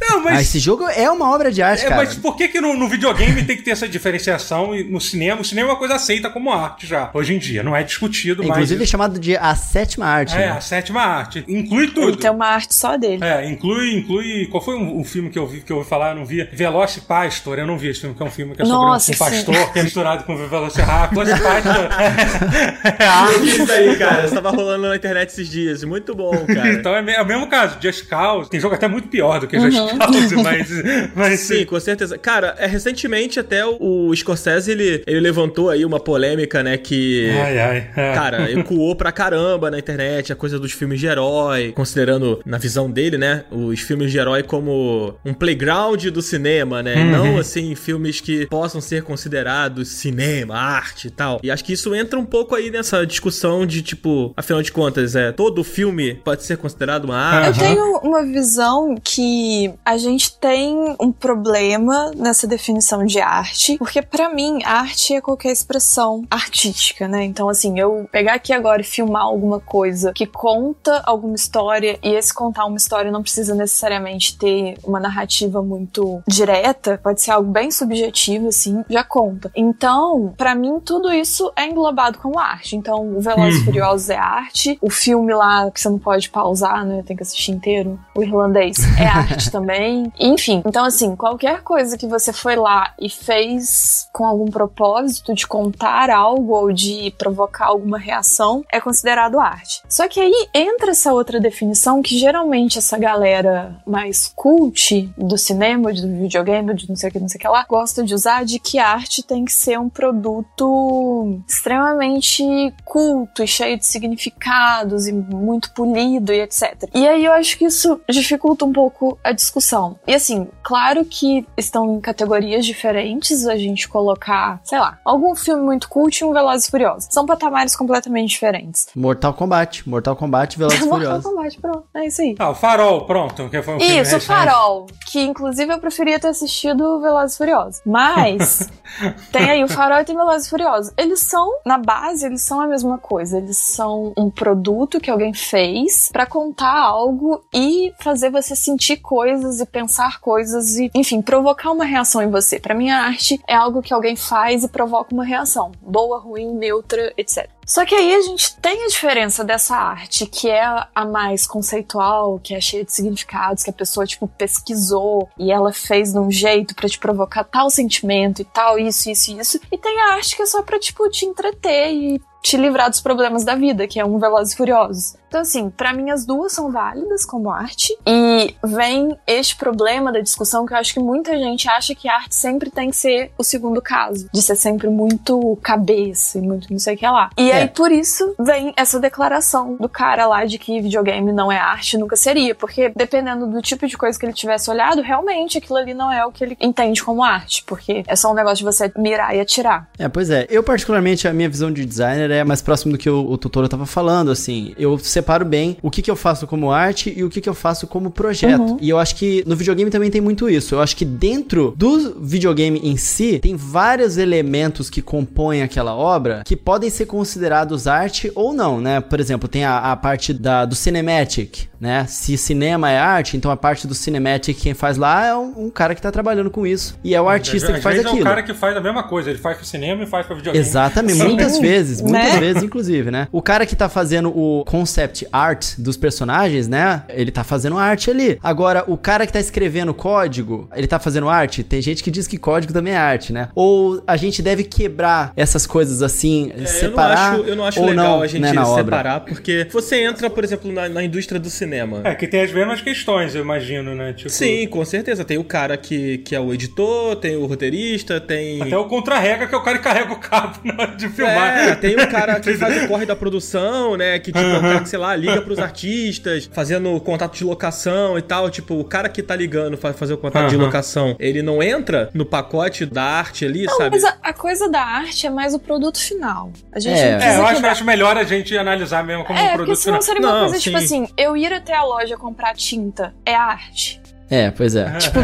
Não, mas... Ah, esse jogo é uma obra de arte, é, cara. Mas por que que no, no videogame tem que ter essa diferenciação e no cinema? O cinema é uma coisa aceita como arte já, hoje em dia. Não é discutido mais. Inclusive é chamado de a sétima arte. É, né? a sétima arte. Inclui tudo. Tem uma arte só dele. É, inclui, inclui... Qual foi um, um filme que eu vi, que eu ouvi falar, eu não vi? Veloce Pastor, eu não vi esse filme, que é um filme que é Nossa, sobre um, um pastor que é misturado com Velociraptor. Veloce Pastor é arte. Isso aí, cara. Isso tava rolando na internet esses dias. Muito bom, cara. então é, é o mesmo caso. Just Cause. Tem jogo até muito pior do que uhum. Just Cause, mas, mas... Sim, com certeza. Cara, é, recentemente até o, o Scorsese, ele, ele levantou aí uma polêmica, né, que... Ai, ai. É. Cara, ecoou pra caramba na internet a coisa dos filmes de herói, considerando, na visão dele, né, os filmes de herói como um playground do cinema, né? Uhum. Não, assim, filmes que possam ser considerados cinema, arte e tal. E acho que isso entra um pouco aí nessa discussão de, tipo, afinal de contas, é, todo filme pode ser considerado uma arte? Eu tenho uma visão que a gente tem um problema nessa definição de arte, porque para mim, arte é qualquer expressão artística, né? Então, assim, eu pegar aqui agora e filmar alguma coisa que conta alguma história, e esse contar uma história não precisa necessariamente ter uma narrativa muito direta, pode ser algo bem subjetivo, assim, já conta. Então, para mim, tudo isso é englobado como arte. Então, o Velozes e uhum. Furiosos é arte, o filme lá que você não pode pausar, né, tem que assistir inteiro, o irlandês, é arte também. Enfim, então, assim, qualquer coisa que você foi lá e fez com algum propósito de contar algo ou de provocar alguma reação é considerado arte. Só que aí entra essa outra definição que geralmente essa galera mais cult do cinema, do videogame, de não sei o que, não sei o que lá, gosta de usar de que arte tem que ser um produto extremamente culto e cheio de significados e muito polido e etc. E aí eu acho que isso dificulta um pouco a discussão. E assim, claro que estão em categorias diferentes a gente colocar, sei lá, algum filme muito cult e um Velozes e Furiosos. São patamares completamente diferentes. Mortal Kombat, Mortal Kombat, Velozes e Furiosos. Mortal Kombat, pronto, é isso aí. Ah, o Farol, pronto, que foi um filme Isso, o Farol, que inclusive eu preferia ter assistido Velozes e Furiosos. Mas tem aí o Farol e tem Velozes e Furiosos. Eles são, na base, eles são a mesma coisa. Eles são um produto que alguém fez para contar algo e fazer você sentir coisas e pensar coisas e, enfim, provocar uma reação em você. Para mim, a arte é algo que alguém faz e provoca uma reação, boa, ruim, neutra, etc. Só que aí a gente tem a diferença dessa arte, que é a mais conceitual, que é cheia de significados, que a pessoa, tipo, pesquisou e ela fez de um jeito para te provocar tal sentimento e tal, isso, isso, isso. E tem a arte que é só pra, tipo, te entreter e te livrar dos problemas da vida, que é um Velozes e Furiosos. Então, assim, para mim as duas são válidas como arte. E vem este problema da discussão que eu acho que muita gente acha que a arte sempre tem que ser o segundo caso. De ser sempre muito cabeça e muito não sei o que lá. E é. aí, por isso, vem essa declaração do cara lá de que videogame não é arte, nunca seria. Porque dependendo do tipo de coisa que ele tivesse olhado, realmente aquilo ali não é o que ele entende como arte. Porque é só um negócio de você mirar e atirar. É, pois é. Eu, particularmente, a minha visão de designer é mais próximo do que o, o tutor tava falando, assim. Eu separo bem o que, que eu faço como arte e o que, que eu faço como projeto. Uhum. E eu acho que no videogame também tem muito isso. Eu acho que dentro do videogame em si, tem vários elementos que compõem aquela obra que podem ser considerados arte ou não, né? Por exemplo, tem a, a parte da, do cinematic, né? Se cinema é arte, então a parte do cinematic quem faz lá é um, um cara que tá trabalhando com isso e é o artista às, que faz aquilo. é um cara que faz a mesma coisa, ele faz pro cinema e faz pro videogame. Exatamente, muitas vezes, muitas né? vezes inclusive, né? O cara que tá fazendo o concept art dos personagens, né? Ele tá fazendo arte ali. Agora, o cara que tá escrevendo código, ele tá fazendo arte? Tem gente que diz que código também é arte, né? Ou a gente deve quebrar essas coisas assim, é, separar? Eu não acho, eu não acho legal não, a gente né, separar, obra. porque você entra, por exemplo, na, na, indústria do cinema. É, que tem as mesmas questões, eu imagino, né? Tipo... Sim, com certeza. Tem o cara que, que é o editor, tem o roteirista, tem. Até o contra-rega, que é o cara que carrega o cabo na hora de filmar. É, tem o cara que faz o corre da produção, né? Que, tipo, uhum. é o cara que, sei lá, liga pros artistas, fazendo contato de locação e tal. Tipo, o cara que tá ligando pra fazer o contato uhum. de locação, ele não entra no pacote da arte ali, não, sabe? Mas a, a, coisa da arte é mais o produto final. A gente é, é eu acho, acho, melhor a gente analisar mesmo como é, um produto porque senão final. seria uma não, coisa tipo sim. tipo assim, eu ir até a loja comprar tinta é arte. É, pois é. Tipo,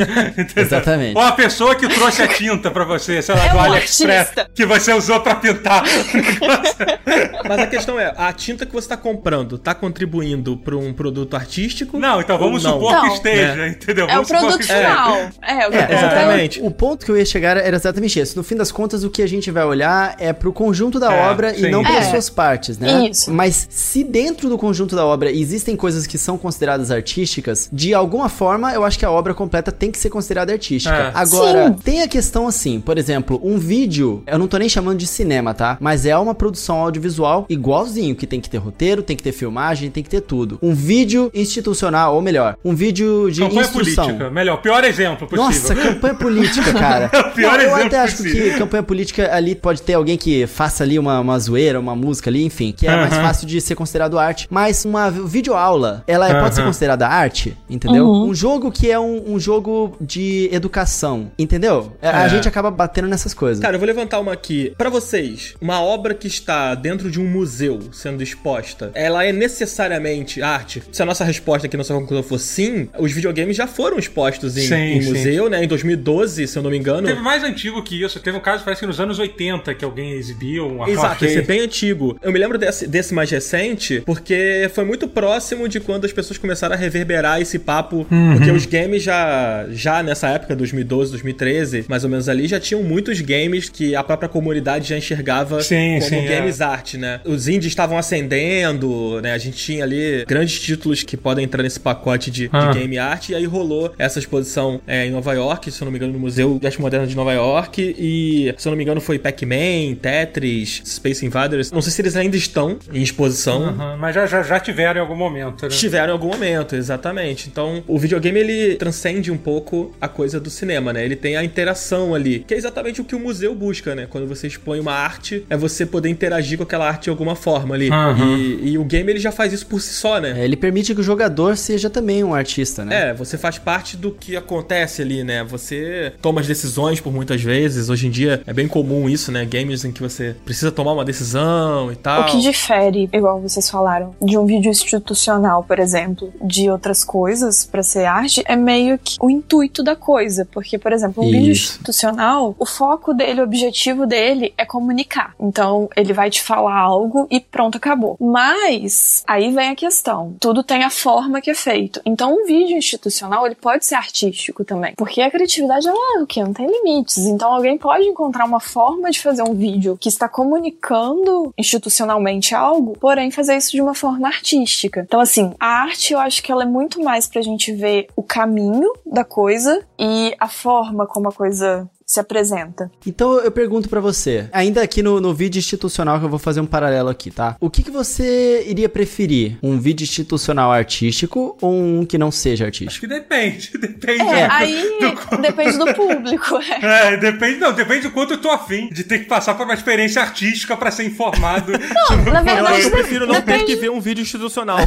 exatamente. Ou a pessoa que trouxe a tinta pra você, sei lá, É do um AliExpress, que você usou pra pintar. Mas a questão é, a tinta que você tá comprando tá contribuindo pra um produto artístico? Não, então vamos não? supor Não. que esteja, entendeu? É o Vamos supor produto que esteja. final. É, o que É, eu tô exatamente. O ponto que eu ia chegar era exatamente esse. No fim das contas, o que a gente vai olhar é pro conjunto da É, obra sim. e não pelas É. suas partes, né? Isso. Mas se dentro do conjunto da obra existem coisas que são consideradas artísticas, de alguma forma eu acho que a obra completa tem que ser considerada artística. É. Agora, Sim. tem a questão assim, por exemplo, um vídeo, eu não tô nem chamando de cinema, tá? Mas é uma produção audiovisual igualzinho, que tem que ter roteiro, tem que ter filmagem, tem que ter tudo. Um vídeo institucional, ou melhor, um vídeo de Campanha instrução. política. Melhor, pior exemplo possível. Nossa, campanha política, cara. É o pior Não, eu exemplo até acho possível. que campanha política ali pode ter alguém que faça ali uma, uma zoeira, uma música ali, enfim, que é mais Aham. fácil de ser considerado arte. Mas uma videoaula, ela é- pode ser considerada arte, entendeu? Um jogo que é um, um jogo de educação, entendeu? É, A É. gente acaba batendo nessas coisas. Cara, eu vou levantar uma aqui. Pra vocês, uma obra que está dentro de um museu sendo exposta, ela é necessariamente arte? Se a nossa resposta aqui, nossa conclusão for sim, os videogames já foram expostos em, Sim, em sim. museu, né? Em 2012, se eu não me engano. Teve mais antigo que isso. Teve um caso, parece que nos anos 80, que alguém exibiu um Exato, esse é bem antigo. Eu me lembro desse, desse mais recente porque foi muito próximo de quando as pessoas começaram a reverberar esse papo. Uhum. Porque os games já, já nessa época, 2012, 2013, mais ou menos ali, já tinham muitos games que a própria comunidade já enxergava Sim, como sim, é. games arte, né? Os indies estavam ascendendo, né? A gente tinha ali grandes títulos que podem entrar nesse pacote de, de Ah. game art. E aí rolou essa exposição é, em Nova York, se eu não me engano, no Museu de Arte Moderna de Nova York. E, se eu não me engano, foi Pac-Man, Tetris, Space Invaders. Não sei se eles ainda estão em exposição. Mas já, já, já tiveram em algum momento, né? Estiveram em algum momento, exatamente. Então, o videogame ele transcende um pouco a coisa do cinema, né? Ele tem a interação ali, que é exatamente o que o museu busca, né? Quando você expõe uma arte, é você poder interagir com aquela arte de alguma forma ali. Aham. E, e o game ele já faz isso por si só, né? É, ele permite que o jogador seja também um artista, né? É, você faz parte do que acontece ali, né? Você toma as decisões por muitas vezes. Hoje em dia é bem comum isso, né? Games em que você precisa tomar uma decisão e tal. O que difere, igual vocês falaram, de um vídeo institucional, por exemplo, de outras coisas pra ser arte, é meio que o intuito da coisa. Porque, por exemplo, um vídeo institucional, o foco dele, o objetivo dele é comunicar. Então, ele vai te falar algo e pronto, acabou. Mas, aí vem a questão. Tudo tem a forma que é feito. Então, um vídeo institucional, ele pode ser artístico também. Porque a criatividade, ela é o quê? Não tem limites. Então, alguém pode encontrar uma forma de fazer um vídeo que está comunicando institucionalmente algo, porém fazer isso de uma forma artística. Então, assim, a arte eu acho que ela é muito mais pra gente ver o caminho da coisa e a forma como a coisa se apresenta. Então eu pergunto pra você, ainda aqui no, no vídeo institucional que eu vou fazer um paralelo aqui, tá? O que, que você iria preferir? Um vídeo institucional artístico ou um que não seja Acho artístico? que depende. Depende. É, do- aí do- depende do público. é. É, depende, não, depende do quanto eu tô afim de ter que passar por uma experiência artística pra ser informado. Na Eu verdade, acho que eu prefiro não ter depende- que ver um vídeo institucional. é,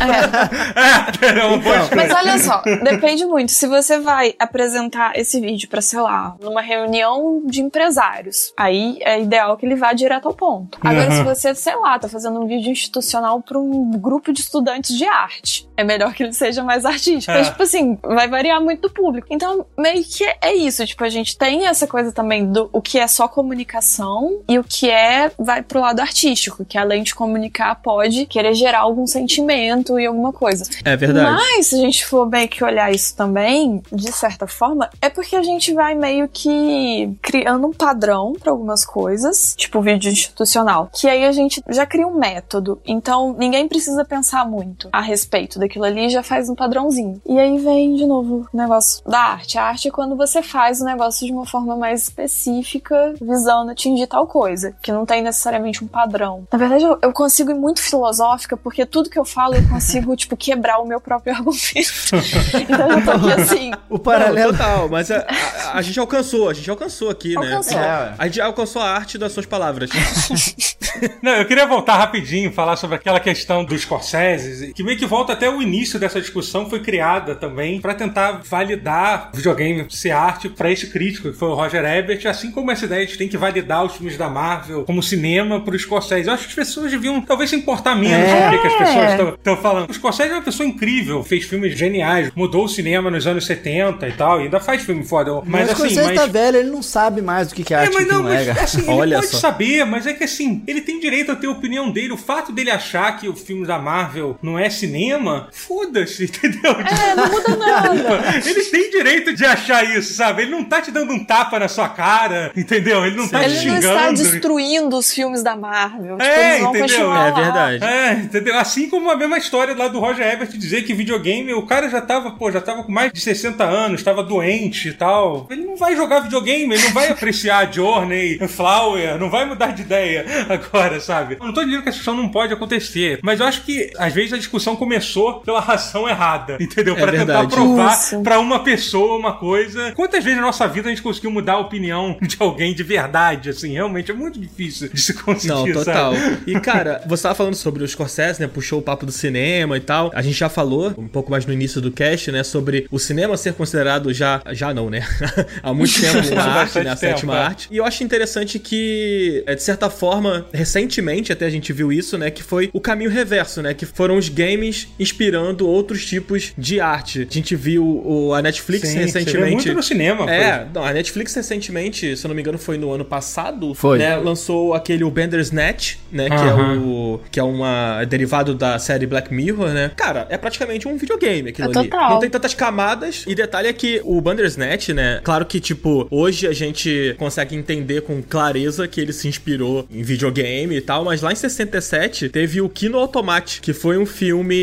é boa Então. Mas olha só, depende muito. Se você vai apresentar esse vídeo pra, sei lá, numa reunião de empresários, aí é ideal que ele vá direto ao ponto. Agora, Uhum. se você, sei lá, tá fazendo um vídeo institucional pra um grupo de estudantes de arte, é melhor que ele seja mais artístico. É. Mas, tipo assim, vai variar muito do público. Então, meio que é isso. Tipo, a gente tem essa coisa também do o que é só comunicação e o que é vai pro lado artístico, que além de comunicar, pode querer gerar algum sentimento e alguma coisa. É verdade. Mas se a gente for meio que olhar isso também, de certa forma, é porque a gente vai meio que criando um padrão para algumas coisas, tipo vídeo institucional, que aí a gente já cria um método. Então ninguém precisa pensar muito a respeito daquilo ali, já faz um padrãozinho. E aí vem de novo o negócio da arte. A arte é quando você faz o negócio de uma forma mais específica, visando atingir tal coisa, que não tem necessariamente um padrão. Na verdade, eu, eu consigo ir muito filosófica, porque tudo que eu falo eu consigo, tipo, quebrar o meu próprio argumento. então eu tô aqui assim. O paralelo. Não, total, mas a, a- a gente alcançou, a gente alcançou aqui, Alcançou. né? É, ué. A gente alcançou a arte das suas palavras. Não, eu queria voltar rapidinho, falar sobre aquela questão dos Scorsese, que meio que volta até o o início dessa discussão foi criada também para tentar validar videogame ser arte para esse crítico, que foi o Roger Ebert, assim como essa ideia de tem que validar os filmes da Marvel como cinema pro Scorsese. Eu acho que as pessoas deviam talvez se importar menos é. o que as pessoas estão falando. O Scorsese é uma pessoa incrível, fez filmes geniais, mudou o cinema nos anos 70 e tal, e ainda faz filme foda. Mas, mas assim, o Scorsese mas... tá velho, ele não sabe mais do que, que é arte é, mas não, não mas, é. Assim, Olha ele pode só. saber, mas é que assim, ele tem direito a ter a opinião dele. O fato dele achar que o filme da Marvel não é cinema, foda-se, entendeu? É, não muda nada. ele tem direito de achar isso, sabe? Ele não tá te dando um tapa na sua cara, entendeu? Ele não Sim. tá te xingando. Ele não está destruindo os filmes da Marvel. Tipo, é, entendeu? É verdade. É, entendeu? Assim como a mesma história lá do Roger Ebert dizer que videogame, o cara já tava, pô, já tava com mais de 60 anos, tava doente e tal. Ele não vai jogar videogame, ele não vai apreciar Journey, Flower, não vai mudar de ideia agora, sabe? Eu não tô dizendo que a discussão não pode acontecer, mas eu acho que às vezes a discussão começou pela razão errada, entendeu? É para tentar provar para uma pessoa uma coisa. Quantas vezes na nossa vida a gente conseguiu mudar a opinião de alguém de verdade, assim? Realmente é muito difícil de se conseguir, Não, total. Sabe? E cara, você tava falando sobre o Scorsese, né? Puxou o papo do cinema e tal. A gente já falou um pouco mais no início do cast, né, sobre o cinema ser considerado já já não, né? Há muito tempo uma arte, né, a sétima é. arte. E eu acho interessante que é, de certa forma, recentemente até a gente viu isso, né, que foi o caminho reverso, né, que foram os games inspirando outros tipos de arte. A gente viu o, a Netflix Sim, recentemente. muito no cinema. É, não, a Netflix recentemente, se eu não me engano, foi no ano passado, foi. Né, lançou aquele o Bandersnatch, né, que uh -huh. é o que é uma é derivado da série Black Mirror, né? Cara, é praticamente um videogame aquilo é ali. Total. Não tem tantas camadas e detalhe é que o Bandersnatch, né, claro que tipo, hoje a gente consegue entender com clareza que ele se inspirou em videogame e tal, mas lá em 67 teve o Kino Automate, que foi um filme,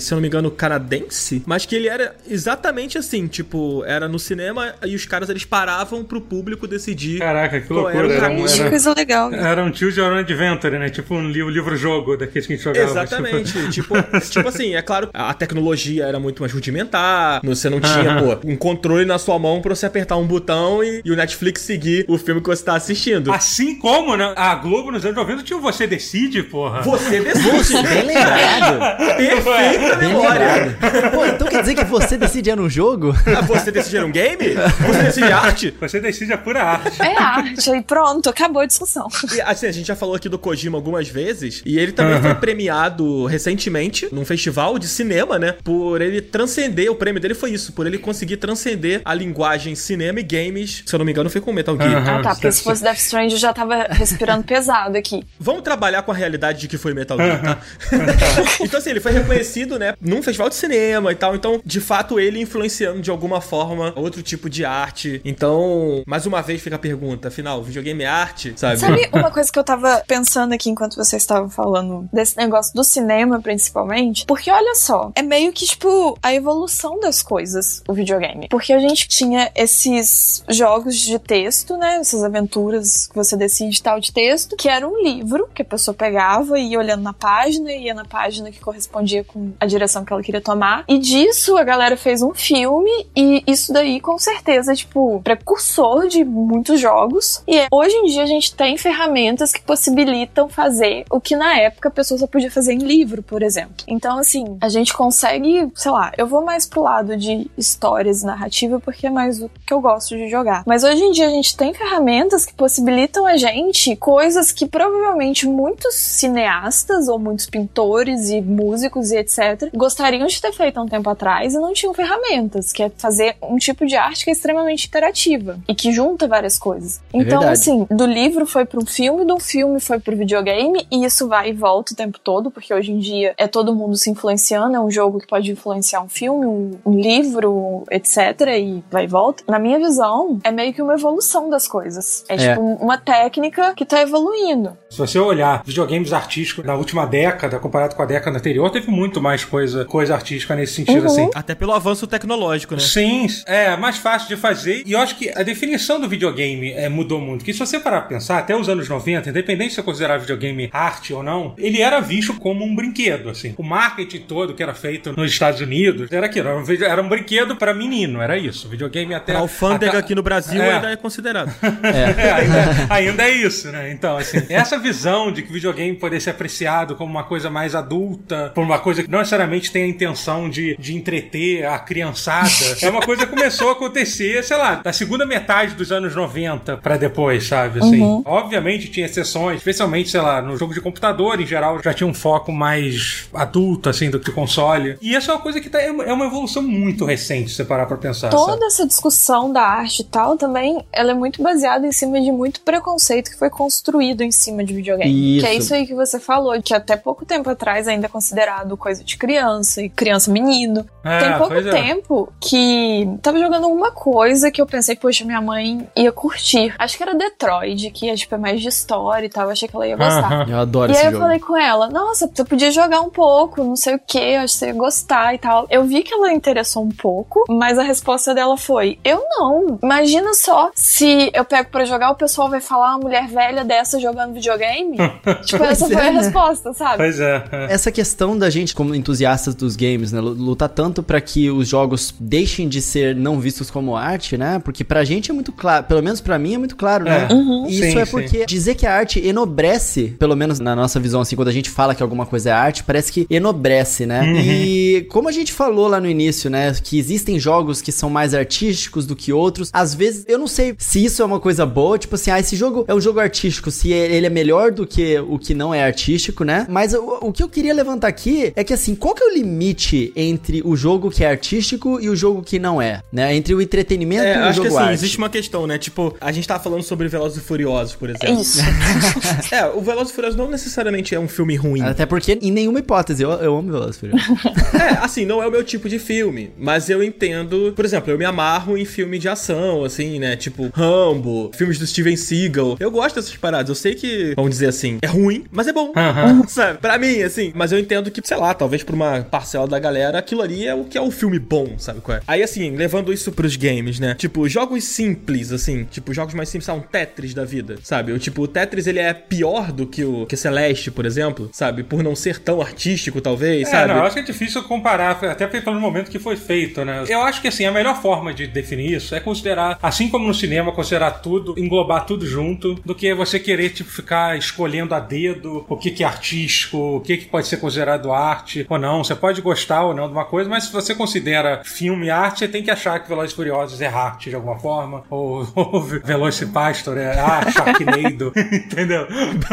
se eu não me engano, canadense, mas que ele era exatamente assim, tipo, era no cinema e os caras eles paravam pro público decidir. Caraca, que loucura. Era, era, era, coisa legal. Né? Era um Choose Your Own Adventure, né? Tipo um livro-jogo daqueles que a gente jogava. Exatamente. Tipo, tipo assim, é claro, a tecnologia era muito mais rudimentar, você não tinha, uh -huh. pô, um controle na sua mão pra você apertar um botão e, e, o Netflix seguir o filme que você tá assistindo. Assim como né, a Globo nos anos 90 tinha o Você Decide, porra. Você Decide. bem lembrado. Perfeita bem memória. Pô, então quer dizer que Você Decide era um jogo? Ah, você Decide era um game? Você Decide arte? Você Decide a pura arte. É arte, aí pronto, acabou a discussão. E assim, a gente já falou aqui do Kojima algumas vezes, e ele também uh -huh. foi premiado recentemente num festival de cinema, né? Por ele transcender, o prêmio dele foi isso, por ele conseguir transcender a linguagem cinema e games. Se eu não me engano, foi com Metal Gear. Ah, tá, porque se fosse Death Stranding eu já tava respirando pesado aqui. Vamos trabalhar com a realidade de que foi Metal Gear, tá? então, assim, ele foi reconhecido, né, num festival de cinema e tal. Então, de fato, ele influenciando de alguma forma outro tipo de arte. Então, mais uma vez fica a pergunta: afinal, videogame é arte, sabe? Sabe uma coisa que eu tava pensando aqui enquanto vocês estavam falando desse negócio do cinema, principalmente? Porque olha só, é meio que, tipo, a evolução das coisas, o videogame. Porque a gente tinha esses jogos de texto, né? Essas aventuras que você decide tal de texto, que era um livro que a pessoa pegava e ia olhando na página, ia na página que correspondia com a direção que ela queria tomar. E disso a galera fez um filme e isso daí com certeza tipo precursor de muitos jogos. E é, hoje em dia a gente tem ferramentas que possibilitam fazer o que na época a pessoa só podia fazer em livro, por exemplo. Então assim, a gente consegue, sei lá, eu vou mais pro lado de histórias e narrativa porque é mais o que eu gosto de jogar. Mas hoje em dia a gente tem ferramentas que possibilitam a gente coisas que provavelmente muitos cineastas ou muitos pintores e músicos e etc gostariam de ter feito há um tempo atrás e não tinham ferramentas, que é fazer um tipo de arte que é extremamente interativa e que junta várias coisas. É então, assim, do livro foi para um filme, do filme foi pro videogame e isso vai e volta o tempo todo, porque hoje em dia é todo mundo se influenciando, é um jogo que pode influenciar um filme, um, um livro, etc. e vai e volta. Na minha visão, é meio que uma evolução das coisas. É, é. tipo uma técnica que tá evoluindo. Se você olhar videogames artísticos na última década, comparado com a década anterior, teve muito mais coisa, coisa artística nesse sentido, uhum. assim. Até pelo avanço tecnológico, né? Sim, é mais fácil de fazer. E eu acho que a definição do videogame é, mudou muito. Porque se você parar pra pensar, até os anos 90, independente se você considerar videogame arte ou não, ele era visto como um brinquedo, assim. O marketing todo que era feito nos Estados Unidos era aquilo, era um, era um brinquedo para menino, era isso. O videogame até. A alfândega até, aqui no Brasil é. ainda é considerado. É. é ainda, ainda, é isso, né? Então, assim, essa visão de que videogame poderia ser apreciado como uma coisa mais adulta, por uma coisa não necessariamente tem a intenção de, de entreter a criançada. é uma coisa que começou a acontecer, sei lá, da segunda metade dos anos 90 para depois, sabe? Assim, uhum. obviamente tinha exceções, especialmente, sei lá, no jogo de computador em geral já tinha um foco mais adulto, assim, do que console. E essa é uma coisa que tá, é uma evolução muito recente, se você parar pra pensar. Toda sabe? essa discussão da arte e tal também, ela é muito baseada em cima de muito preconceito que foi construído em cima de videogame. Isso. Que é isso aí que você falou, que até pouco tempo atrás ainda é considerado coisa de criança e criança menino. É, Tem pouco é. tempo que tava jogando alguma coisa que eu pensei, poxa, minha mãe ia curtir. Acho que era Detroit, que é tipo é mais de história e tal. Eu achei que ela ia gostar. Eu adoro e esse aí jogo. eu falei com ela, nossa, você podia jogar um pouco, não sei o que, acho que você ia gostar e tal. Eu vi que ela interessou um pouco, mas a resposta dela foi: eu não. Imagina só se eu pego para jogar, o pessoal vai falar uma mulher velha dessa jogando videogame. tipo, essa foi a é, né? resposta, sabe? Pois é, é. Essa questão da gente, como entusiastas dos games, né, lutar tanto para que os jogos deixem de ser não vistos como arte, né? Porque pra gente é muito claro, pelo menos pra mim é muito claro, né? É. Uhum. Isso sim, é porque sim. dizer que a arte enobrece, pelo menos na nossa visão, assim, quando a gente fala que alguma coisa é arte, parece que enobrece, né? Uhum. E como a gente falou lá no início, né? Que existem jogos que são mais artísticos do que outros. Às vezes, eu não sei se isso é uma coisa boa, tipo assim, ah, esse jogo é um jogo artístico, se ele é melhor do que o que não é artístico, né? Mas o, o que eu queria levantar aqui é que, assim, qual que é o limite entre o jogo que é artístico e o jogo que não é, né? Entre o entretenimento é, e o acho jogo que, assim, arte. existe uma questão, né? Tipo, a gente tava falando sobre Velozes e Furiosos, por exemplo. Isso. é, o Velozes e Furiosos não necessariamente é um filme ruim. Até porque, em nenhuma hipótese, eu, eu amo Velozes e Furiosos. é, assim, não é o meu tipo de filme, mas eu entendo... Por exemplo, eu me amarro em filme de ação, assim, né? Tipo, Rambo, filmes do Steven Seagal. Eu gosto dessas paradas. Eu sei que, vamos dizer assim, é ruim, mas é bom. Uhum. Sabe? Pra mim, assim. Mas eu entendo que, sei lá, talvez pra uma parcela da galera, aquilo ali é o que é o filme bom, sabe qual é? Aí, assim, levando isso pros games, né? Tipo, jogos simples, assim. Tipo, jogos mais simples, são Tetris da vida, sabe? O, tipo, o Tetris, ele é pior do que o que Celeste, por exemplo, sabe? Por não ser tão artístico, talvez, é, sabe? Não, eu acho que é difícil comparar, até pelo momento que foi feito, né? Eu acho que, assim, a melhor forma de definir isso é considerar, assim como no cinema, considerar tudo, englobar tudo junto, do que você querer, tipo, ficar escolhendo a dedo o que, que é artístico, o que, que pode ser considerado arte ou não. Você pode gostar ou não de uma coisa, mas se você considera filme arte, você tem que achar que Velozes Furiosos é arte de alguma forma, ou, ou Velocipastor é ah, Sharknado, entendeu?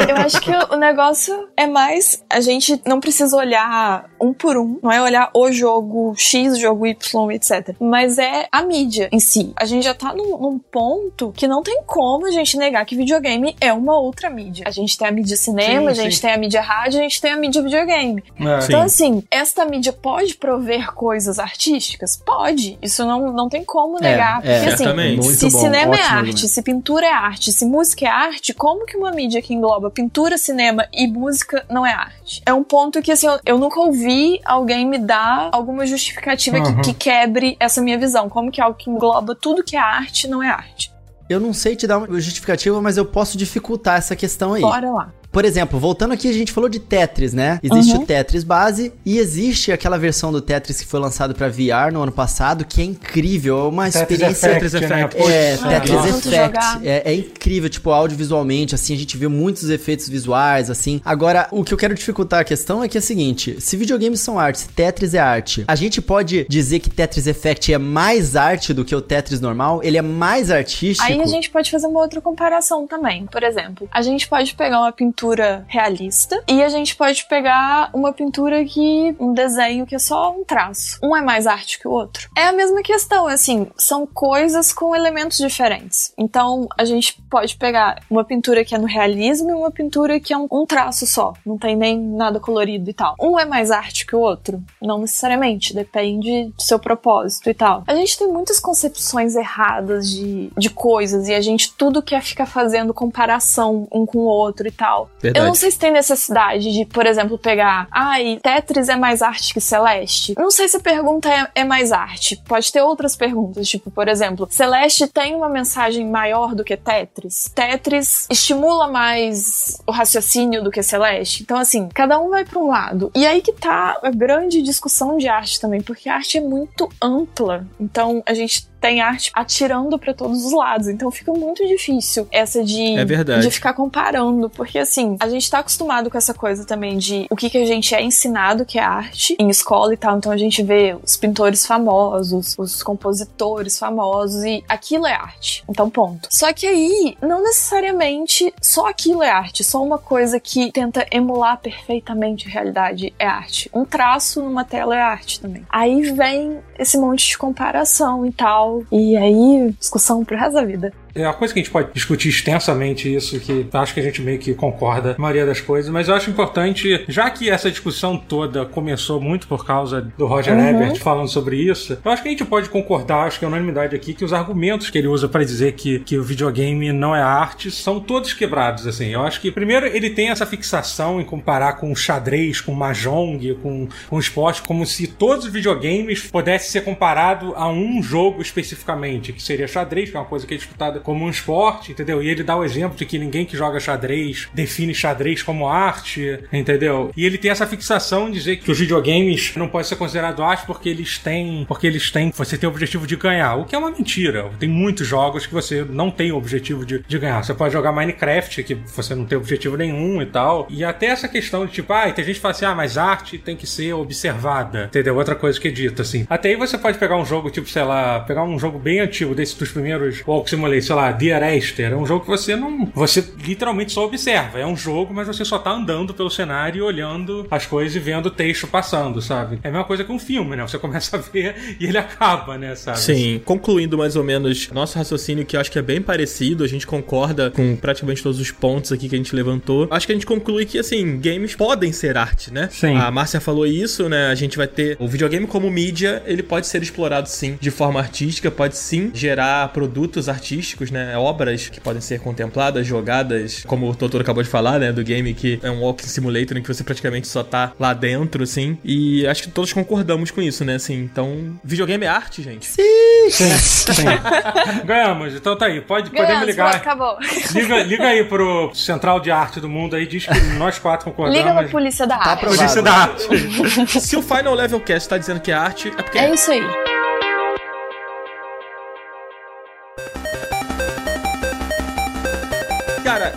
Eu acho que o negócio é mais a gente não precisa olhar um por um, não é olhar o jogo X, o jogo Y, etc. Mas é a mídia em si. A gente já tá num, num ponto que não tem como a gente negar que videogame é uma outra mídia. A gente tem a mídia cinema, sim, a gente sim. tem a mídia rádio, a gente tem a mídia videogame. É. Então, assim, esta mídia pode prover coisas artísticas? Pode. Isso não, não tem como é, negar. É, porque, assim, se cinema é arte, se pintura é arte, se música é arte, como que uma mídia que engloba pintura, cinema e música não é arte? É um ponto que, assim, eu, eu nunca ouvi alguém me dar alguma justificativa uhum. que, que quebre essa minha visão. Como que algo que engloba tudo que é arte não é arte? Eu não sei te dar uma justificativa, mas eu posso dificultar essa questão aí. Bora lá. Por exemplo, voltando aqui, a gente falou de Tetris, né? Existe uhum. o Tetris base e existe aquela versão do Tetris que foi lançado para VR no ano passado, que é incrível, é uma Tetris experiência Effect, Tetris Effect. Né? É, ah, Tetris Effect. É, é, incrível, tipo, audiovisualmente, assim, a gente vê muitos efeitos visuais, assim. Agora, o que eu quero dificultar a questão é que é o seguinte: se videogames são arte, se Tetris é arte, a gente pode dizer que Tetris Effect é mais arte do que o Tetris normal? Ele é mais artístico? Aí a gente pode fazer uma outra comparação também. Por exemplo, a gente pode pegar uma pintura pintura realista e a gente pode pegar uma pintura que um desenho que é só um traço. Um é mais arte que o outro. É a mesma questão, assim, são coisas com elementos diferentes. Então a gente pode pegar uma pintura que é no realismo e uma pintura que é um, um traço só, não tem nem nada colorido e tal. Um é mais arte que o outro? Não necessariamente, depende do seu propósito e tal. A gente tem muitas concepções erradas de, de coisas e a gente tudo quer ficar fazendo comparação um com o outro e tal. Verdade. Eu não sei se tem necessidade de, por exemplo, pegar. Ai, Tetris é mais arte que Celeste? Não sei se a pergunta é, é mais arte. Pode ter outras perguntas, tipo, por exemplo, Celeste tem uma mensagem maior do que Tetris? Tetris estimula mais o raciocínio do que Celeste? Então, assim, cada um vai para um lado. E aí que tá a grande discussão de arte também, porque a arte é muito ampla. Então, a gente tem arte atirando para todos os lados. Então fica muito difícil essa de, é verdade. de ficar comparando. Porque assim, a gente tá acostumado com essa coisa também de o que, que a gente é ensinado que é arte em escola e tal. Então a gente vê os pintores famosos, os compositores famosos e aquilo é arte. Então, ponto. Só que aí, não necessariamente só aquilo é arte, só uma coisa que tenta emular perfeitamente a realidade é arte. Um traço numa tela é arte também. Aí vem esse monte de comparação e tal. E aí, discussão pro resto da vida. É uma coisa que a gente pode discutir extensamente isso, que acho que a gente meio que concorda na maioria das coisas, mas eu acho importante, já que essa discussão toda começou muito por causa do Roger uhum. Ebert falando sobre isso, eu acho que a gente pode concordar, acho que é unanimidade aqui, que os argumentos que ele usa para dizer que, que o videogame não é arte são todos quebrados, assim. Eu acho que, primeiro, ele tem essa fixação em comparar com xadrez, com mahjong, com, com esporte, como se todos os videogames pudessem ser comparados a um jogo especificamente, que seria xadrez, que é uma coisa que é disputada como um esporte, entendeu? E ele dá o exemplo de que ninguém que joga xadrez define xadrez como arte, entendeu? E ele tem essa fixação em dizer que os videogames não podem ser considerados arte porque eles têm, porque eles têm, você tem o objetivo de ganhar, o que é uma mentira. Tem muitos jogos que você não tem o objetivo de, de ganhar. Você pode jogar Minecraft, que você não tem objetivo nenhum e tal. E até essa questão de tipo, ah, tem gente que fala assim, ah, mas arte tem que ser observada, entendeu? Outra coisa que é dita, assim. Até aí você pode pegar um jogo, tipo, sei lá, pegar um jogo bem antigo, desse dos primeiros Walk Simulator, sei lá, Dear Esther. É um jogo que você não. Você literalmente só observa. É um jogo, mas você só tá andando pelo cenário e olhando as coisas e vendo o texto passando, sabe? É a mesma coisa que um filme, né? Você começa a ver e ele acaba, né, sabe? Sim. Concluindo mais ou menos nosso raciocínio, que eu acho que é bem parecido, a gente concorda com praticamente todos os pontos aqui que a gente levantou. Acho que a gente conclui que, assim, games podem ser arte, né? Sim. A Márcia falou isso, né? A gente vai ter o videogame como mídia, ele pode ser explorado sim de forma artística, pode sim gerar produtos artísticos, né? obras que podem ser contempladas, jogadas, como o Totoro acabou de falar, né, do game que é um walking simulator em que você praticamente só tá lá dentro, assim. E acho que todos concordamos com isso, né, assim. Então, videogame é arte, gente. Sim! Sim, sim. Ganhamos. Então tá aí, pode, Ganhamos, podemos ligar. Acabou. Liga, liga aí pro Central de Arte do Mundo aí, diz que nós quatro concordamos. Liga pra Polícia da tá Arte. Tá Polícia da Arte. Se o Final Level Cast tá dizendo que é arte, é porque é. É isso aí.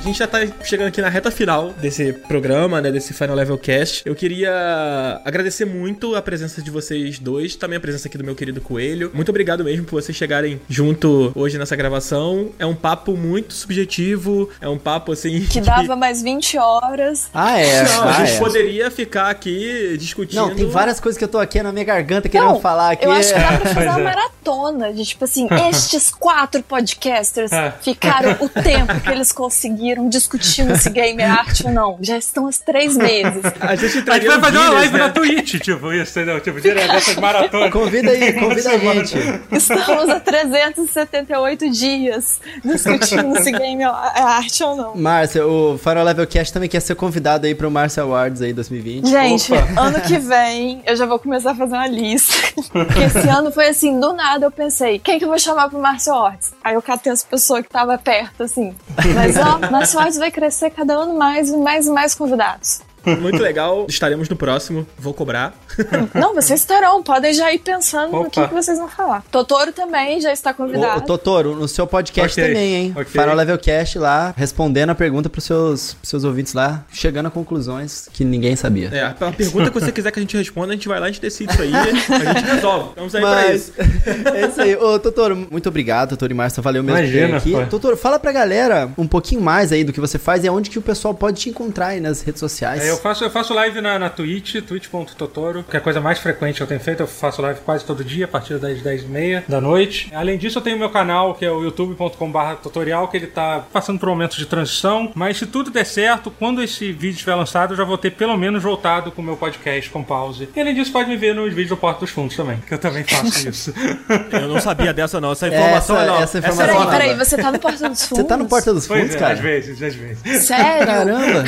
Gente já tá chegando aqui na reta final desse programa, né? Desse Final Level Cast. Eu queria agradecer muito a presença de vocês dois, também a presença aqui do meu querido Coelho. Muito obrigado mesmo por vocês chegarem junto hoje nessa gravação. É um papo muito subjetivo, é um papo assim. Que, que... dava mais 20 horas. Ah, é. Não, ah, a gente é. poderia ficar aqui discutindo. Não, tem várias coisas que eu tô aqui na minha garganta querendo não, falar aqui. Eu acho que dá pra fazer uma é. maratona de tipo assim, estes quatro podcasters é. ficaram o tempo que eles conseguiram conseguiram discutindo se game é arte ou não. Já estão há três meses. A gente, a gente vai fazer uma live né? na Twitch, tipo, isso, entendeu? Tipo, direto dessas maratonas. Convida aí, convida a gente. Estamos há 378 dias discutindo se game é arte ou não. Márcia, o Final Level Cast também quer ser convidado aí pro Márcia Awards aí 2020. Gente, Opa. ano que vem eu já vou começar a fazer uma lista. Porque esse ano foi assim, do nada eu pensei, quem que eu vou chamar pro Márcia Awards? Aí eu catei as pessoas que estavam perto, assim. Mas ó, áudio vai crescer cada ano mais e mais e mais convidados. Muito legal. Estaremos no próximo. Vou cobrar. Não, vocês estarão. Podem já ir pensando Opa. no que, que, vocês vão falar. Totoro também já está convidado. O, o Totoro, no seu podcast okay. também, hein? Okay. Para o Levelcast lá, respondendo a pergunta para os seus, seus ouvintes lá, chegando a conclusões que ninguém sabia. É, a pergunta que você quiser que a gente responda, a gente vai lá, a gente decide isso aí, a gente resolve. Vamos aí Mas, pra isso. é isso aí. Ô, Totoro, muito obrigado, Totoro e Márcia. Valeu mesmo Imagina, aqui. Foi. Totoro, fala pra galera um pouquinho mais aí do que você faz e aonde que o pessoal pode te encontrar aí nas redes sociais. É, eu faço, eu faço live na, na Twitch, twitch.totoro, que é a coisa mais frequente que eu tenho feito. Eu faço live quase todo dia, a partir das 10 e meia da noite. Além disso, eu tenho meu canal, que é o youtube.com.br tutorial, que ele tá passando por momentos de transição. Mas se tudo der certo, quando esse vídeo estiver lançado, eu já vou ter pelo menos voltado com o meu podcast com pause. E além disso, pode me ver nos vídeos do Porta dos Fundos também, que eu também faço isso. eu não sabia dessa, não. Essa informação essa, é não. Essa informação peraí, peraí, você tá no Porta dos Fundos? Você tá no Porta dos Fundos, é, cara? Às vezes, às vezes. Sério? Caramba!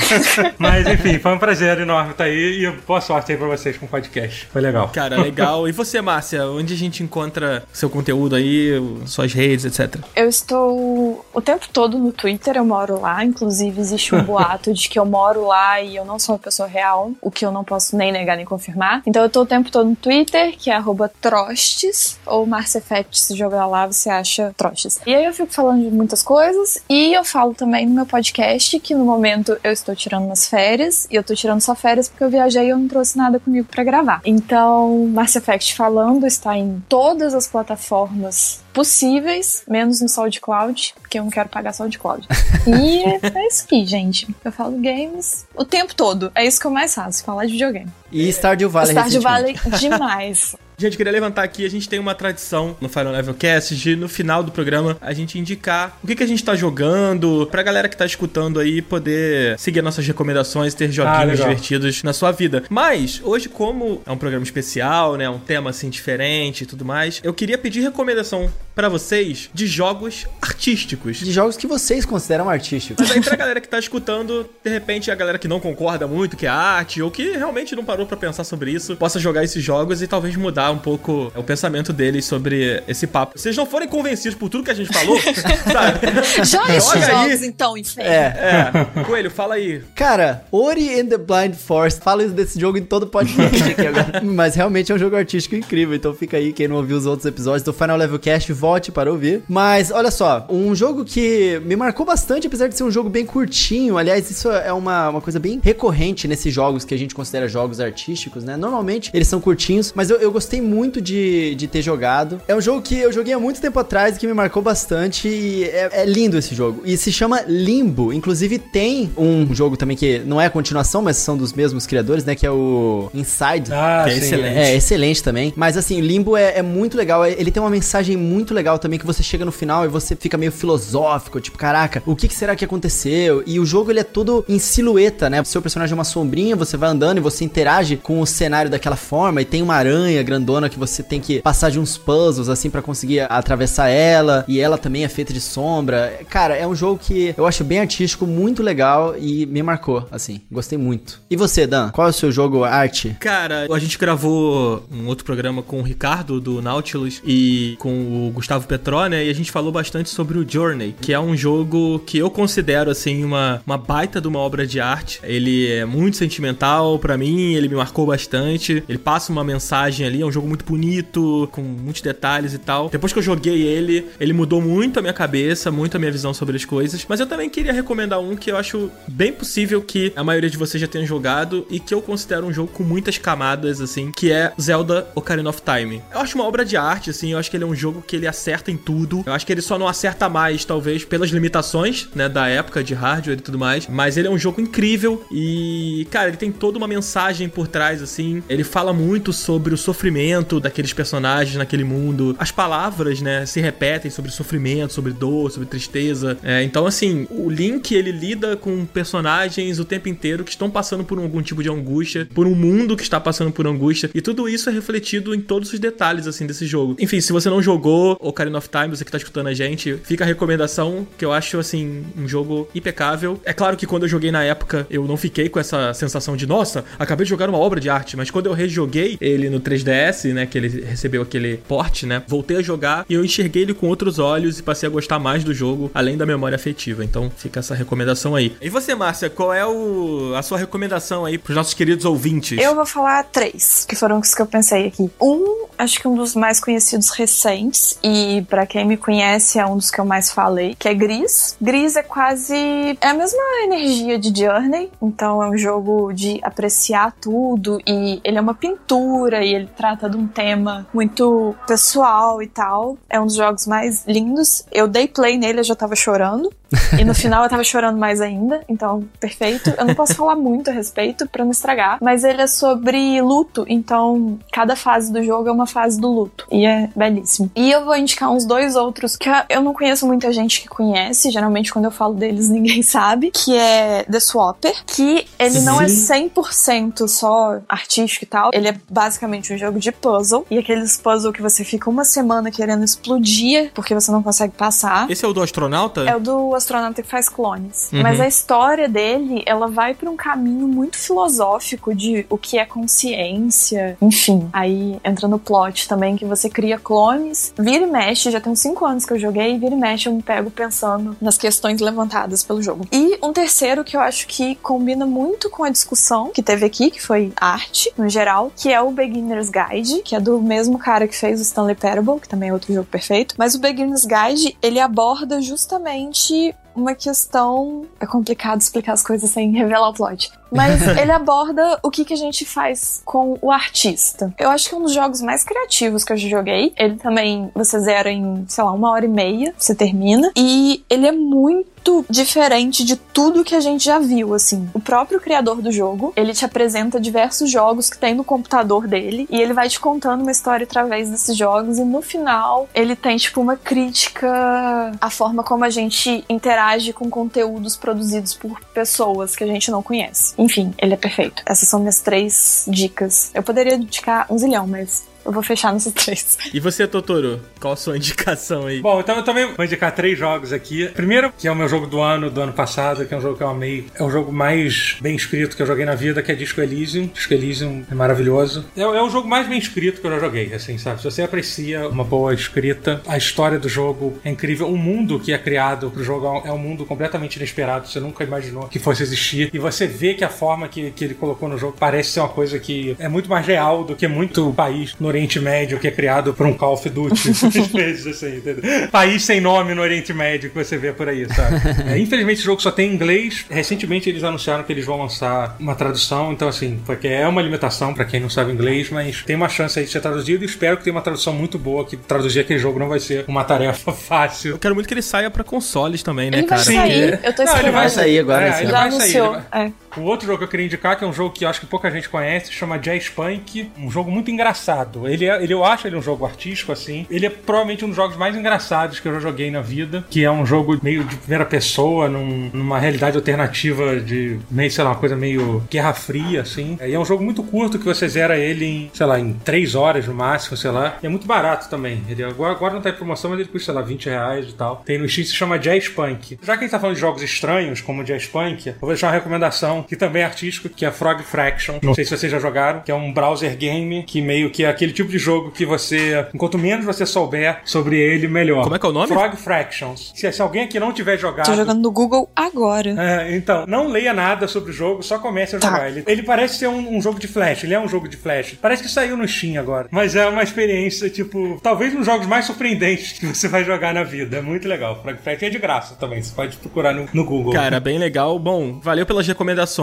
Mas enfim, foi um prazer enorme estar aí e boa sorte aí pra vocês com o podcast. Foi legal. Cara, legal. E você, Márcia, onde a gente encontra seu conteúdo aí, suas redes, etc? Eu estou o tempo todo no Twitter, eu moro lá. Inclusive, existe um boato de que eu moro lá e eu não sou uma pessoa real, o que eu não posso nem negar nem confirmar. Então eu tô o tempo todo no Twitter, que é Trostes, ou Márcia Fett, se jogar lá, você acha Trostes. E aí eu fico falando de muitas coisas e eu falo também no meu podcast que no momento eu estou tirando umas férias e eu tô tirando só férias porque eu viajei e eu não trouxe nada comigo para gravar. Então, Mass Effect falando está em todas as plataformas possíveis, menos no SoundCloud, porque eu não quero pagar SoundCloud. e é isso aqui, gente. Eu falo games o tempo todo. É isso que eu mais faço, falar de videogame. E Stardew Valley Stardew Valley demais. Gente, queria levantar aqui, a gente tem uma tradição no Final Level Cast de no final do programa a gente indicar o que, que a gente tá jogando pra galera que tá escutando aí poder seguir nossas recomendações, ter joguinhos ah, divertidos na sua vida. Mas, hoje, como é um programa especial, né, um tema assim diferente e tudo mais, eu queria pedir recomendação para vocês de jogos artísticos. De jogos que vocês consideram artísticos. Mas aí pra galera que tá escutando, de repente a galera que não concorda muito que é arte ou que realmente não parou para pensar sobre isso, possa jogar esses jogos e talvez mudar um pouco o pensamento deles sobre esse papo. Se vocês não forem convencidos por tudo que a gente falou, sabe? Joga esses jogos então, inferno. É. é. Coelho, fala aí. Cara, Ori and the Blind Forest. Falo desse jogo em todo podcast aqui agora. Mas realmente é um jogo artístico incrível. Então fica aí, quem não ouviu os outros episódios do Final Level Cast, volte para ouvir. Mas olha só, um jogo que me marcou bastante, apesar de ser um jogo bem curtinho. Aliás, isso é uma, uma coisa bem recorrente nesses jogos que a gente considera jogos artísticos, né? Normalmente eles são curtinhos, mas eu, eu gostei muito de, de ter jogado. É um jogo que eu joguei há muito tempo atrás e que me marcou bastante. E é, é lindo esse jogo. E se chama Limbo. Inclusive, tem um jogo também que não é a continuação, mas são dos mesmos criadores, né? Que é o Inside. Ah, que é sim, excelente. É, excelente também. Mas assim, Limbo é, é muito legal. Ele tem uma mensagem muito legal também que você chega no final e você fica meio filosófico. Tipo, caraca, o que, que será que aconteceu? E o jogo ele é todo em silhueta, né? O seu personagem é uma sombrinha, você vai andando e você interage com o cenário daquela forma. E tem uma aranha grandona grandona que você tem que passar de uns puzzles assim para conseguir atravessar ela. E ela também é feita de sombra. Cara, é um jogo que eu acho bem artístico, muito legal e me marcou, assim. Gostei muito. E você, Dan? Qual é o seu jogo arte? Cara, a gente gravou um outro programa com o Ricardo do Nautilus e com o Gustavo Petró, né? E a gente falou bastante sobre o Journey, que é um jogo que eu considero assim uma, uma baita de uma obra de arte. Ele é muito sentimental para mim, ele me marcou bastante. Ele passa uma mensagem ali, é um jogo muito bonito, com muitos detalhes e tal. Depois que eu joguei ele, ele mudou muito a minha cabeça, muito a minha visão sobre as coisas. Mas eu também queria recomendar um que eu acho bem possível que a maioria de vocês já tenham jogado e que eu considero um jogo com muitas camadas, assim, que é Zelda Ocarina of Time. Eu acho uma obra de arte, assim, eu acho que ele é um jogo que ele acerta em tudo. Eu acho que ele só não acerta mais, talvez, pelas limitações, né, da época de hardware e tudo mais. Mas ele é um jogo incrível e, cara, ele tem toda uma mensagem por trás, assim. Ele fala muito sobre o sofrimento daqueles personagens naquele mundo. As palavras, né, se repetem sobre sofrimento, sobre dor, sobre tristeza. É, então, assim, o Link ele lida com personagens o tempo inteiro que estão passando por algum tipo de angústia, por um mundo que está passando por angústia, e tudo isso é refletido em todos os detalhes, assim, desse jogo. Enfim, se você não jogou Ocarina of Time, você que tá escutando a gente, fica a recomendação que eu acho, assim, um jogo impecável. É claro que quando eu joguei na época, eu não fiquei com essa sensação de, nossa, acabei de jogar uma obra de arte, mas quando eu rejoguei ele no 3DS, né? Que ele recebeu aquele porte, né? Voltei a jogar e eu enxerguei ele com outros olhos e passei a gostar mais do jogo, além da memória afetiva. Então fica essa recomendação aí. E você, Márcia, qual é o, a sua recomendação aí pros nossos queridos ouvintes? Eu vou falar três, que foram os que eu pensei aqui. Um, acho que um dos mais conhecidos recentes, e para quem me conhece é um dos que eu mais falei, que é Gris. Gris é quase. É a mesma energia de Journey, então é um jogo de apreciar tudo e ele é uma pintura e ele trata trata de um tema muito pessoal e tal. É um dos jogos mais lindos. Eu dei play nele, eu já tava chorando. E no final eu tava chorando mais ainda, então perfeito. Eu não posso falar muito a respeito para não estragar, mas ele é sobre luto, então cada fase do jogo é uma fase do luto e é belíssimo. E eu vou indicar uns dois outros que eu não conheço muita gente que conhece, geralmente quando eu falo deles ninguém sabe, que é The Swapper, que Ele Sim. não é 100% só artístico e tal. Ele é basicamente um jogo de puzzle. E aqueles puzzle que você fica uma semana querendo explodir porque você não consegue passar. Esse é o do astronauta? É o do astronauta que faz clones. Uhum. Mas a história dele, ela vai para um caminho muito filosófico de o que é consciência. Enfim, aí entra no plot também que você cria clones. Vira e mexe, já tem uns 5 anos que eu joguei. Vira e mexe, eu me pego pensando nas questões levantadas pelo jogo. E um terceiro que eu acho que combina muito com a discussão que teve aqui, que foi arte, no geral, que é o Beginner's Guide, que é do mesmo cara que fez o Stanley Parable, que também é outro jogo perfeito. Mas o Beginner's Guide, ele aborda justamente uma questão. É complicado explicar as coisas sem revelar o plot. Mas ele aborda o que, que a gente faz com o artista. Eu acho que é um dos jogos mais criativos que eu já joguei. Ele também, você zera em, sei lá, uma hora e meia, você termina. E ele é muito diferente de tudo que a gente já viu, assim. O próprio criador do jogo, ele te apresenta diversos jogos que tem no computador dele e ele vai te contando uma história através desses jogos e no final ele tem tipo uma crítica à forma como a gente interage com conteúdos produzidos por pessoas que a gente não conhece. Enfim, ele é perfeito. Essas são minhas três dicas. Eu poderia indicar um zilhão, mas eu vou fechar nesses três. E você, Totoro? Qual a sua indicação aí? Bom, então eu também vou indicar três jogos aqui. Primeiro, que é o meu jogo do ano, do ano passado, que é um jogo que eu amei. É o jogo mais bem escrito que eu joguei na vida, que é Disco Elysium. Disco Elysium é maravilhoso. É, é o jogo mais bem escrito que eu já joguei, assim, sabe? Se você aprecia uma boa escrita, a história do jogo é incrível. O mundo que é criado pro jogo é um mundo completamente inesperado. Você nunca imaginou que fosse existir. E você vê que a forma que, que ele colocou no jogo parece ser uma coisa que é muito mais real do que muito país no Oriente Médio que é criado por um Call of Duty. Assim, entendeu? País sem nome no Oriente Médio que você vê por aí, sabe? É, infelizmente o jogo só tem inglês. Recentemente eles anunciaram que eles vão lançar uma tradução, então assim, porque é uma limitação para quem não sabe inglês, mas tem uma chance aí de ser traduzido e espero que tenha uma tradução muito boa, que traduzir aquele jogo não vai ser uma tarefa fácil. Eu quero muito que ele saia para consoles também, né, ele cara? Vai sair. Eu tô esperando. Não, ele vai sair agora. É, ele vai sair. Ele vai... É. O outro jogo que eu queria indicar, que é um jogo que eu acho que pouca gente conhece, chama Jazz Punk. Um jogo muito engraçado. Ele, é, ele eu acho ele um jogo artístico, assim. Ele é provavelmente um dos jogos mais engraçados que eu já joguei na vida. Que é um jogo meio de primeira pessoa, num, numa realidade alternativa de meio, sei lá, uma coisa meio Guerra Fria, assim. E é um jogo muito curto que você zera ele em, sei lá, em 3 horas no máximo, sei lá. E é muito barato também. Ele agora, agora não tá em promoção, mas ele custa, sei lá, 20 reais e tal. Tem no Steam, se chama Jazz Punk. Já que a gente tá falando de jogos estranhos, como Jazz Punk, eu vou deixar uma recomendação que também é artístico, que é Frog Fraction. Não sei se vocês já jogaram, que é um browser game que meio que é aquele tipo de jogo que você, enquanto menos você souber sobre ele, melhor. Como é que é o nome? Frog Fractions. Se, se alguém aqui não tiver jogado. Tô jogando no Google agora. É, então, não leia nada sobre o jogo, só comece a tá. jogar. Ele, ele parece ser um, um, jogo de flash, ele é um jogo de flash. Parece que saiu no Steam agora. Mas é uma experiência, tipo, talvez um dos jogos mais surpreendentes que você vai jogar na vida. É muito legal. Frog Fraction é de graça também, você pode procurar no, no Google. Cara, bem legal. Bom, valeu pelas recomendações.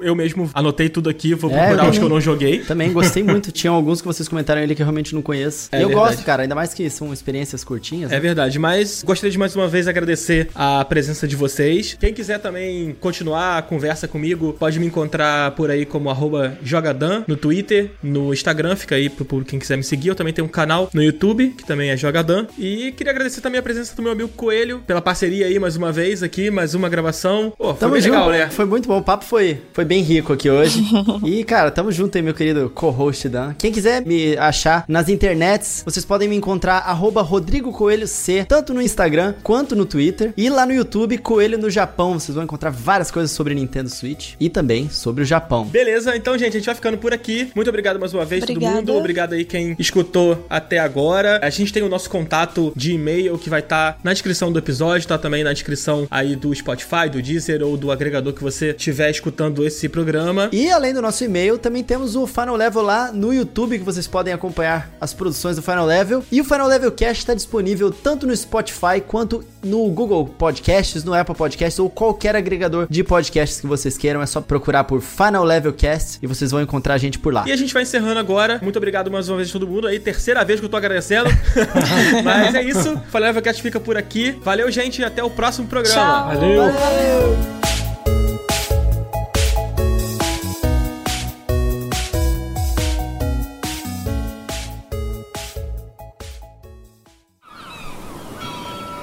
Eu mesmo anotei tudo aqui, vou é, procurar os que eu não joguei. Também gostei muito. Tinha alguns que vocês comentaram ali que eu realmente não conheço. É eu verdade. gosto, cara, ainda mais que são experiências curtinhas. É né? verdade, mas gostaria de mais uma vez agradecer a presença de vocês. Quem quiser também continuar a conversa comigo, pode me encontrar por aí como Jogadan no Twitter, no Instagram, fica aí pro público quem quiser me seguir. Eu também tenho um canal no YouTube, que também é Jogadan. E queria agradecer também a presença do meu amigo Coelho, pela parceria aí mais uma vez aqui, mais uma gravação. Pô, foi Tamo legal, né? Foi muito bom, o papo foi foi bem rico aqui hoje. e, cara, tamo junto aí, meu querido co-host Dan. Quem quiser me achar nas internets, vocês podem me encontrar arroba Rodrigo Coelho C, tanto no Instagram quanto no Twitter. E lá no YouTube, Coelho no Japão. Vocês vão encontrar várias coisas sobre Nintendo Switch e também sobre o Japão. Beleza, então, gente, a gente vai ficando por aqui. Muito obrigado mais uma vez, Obrigada. todo mundo. Obrigado aí quem escutou até agora. A gente tem o nosso contato de e-mail que vai estar tá na descrição do episódio, tá também na descrição aí do Spotify, do Deezer ou do agregador que você estiver escutando esse programa. E além do nosso e-mail, também temos o Final Level lá no YouTube, que vocês podem acompanhar as produções do Final Level. E o Final Level Cast está disponível tanto no Spotify quanto no Google Podcasts, no Apple Podcasts ou qualquer agregador de podcasts que vocês queiram. É só procurar por Final Level Cast e vocês vão encontrar a gente por lá. E a gente vai encerrando agora. Muito obrigado mais uma vez a todo mundo aí. Terceira vez que eu tô agradecendo. Mas é isso. O Final Level Cast fica por aqui. Valeu, gente. Até o próximo programa. Tchau. Valeu. Valeu.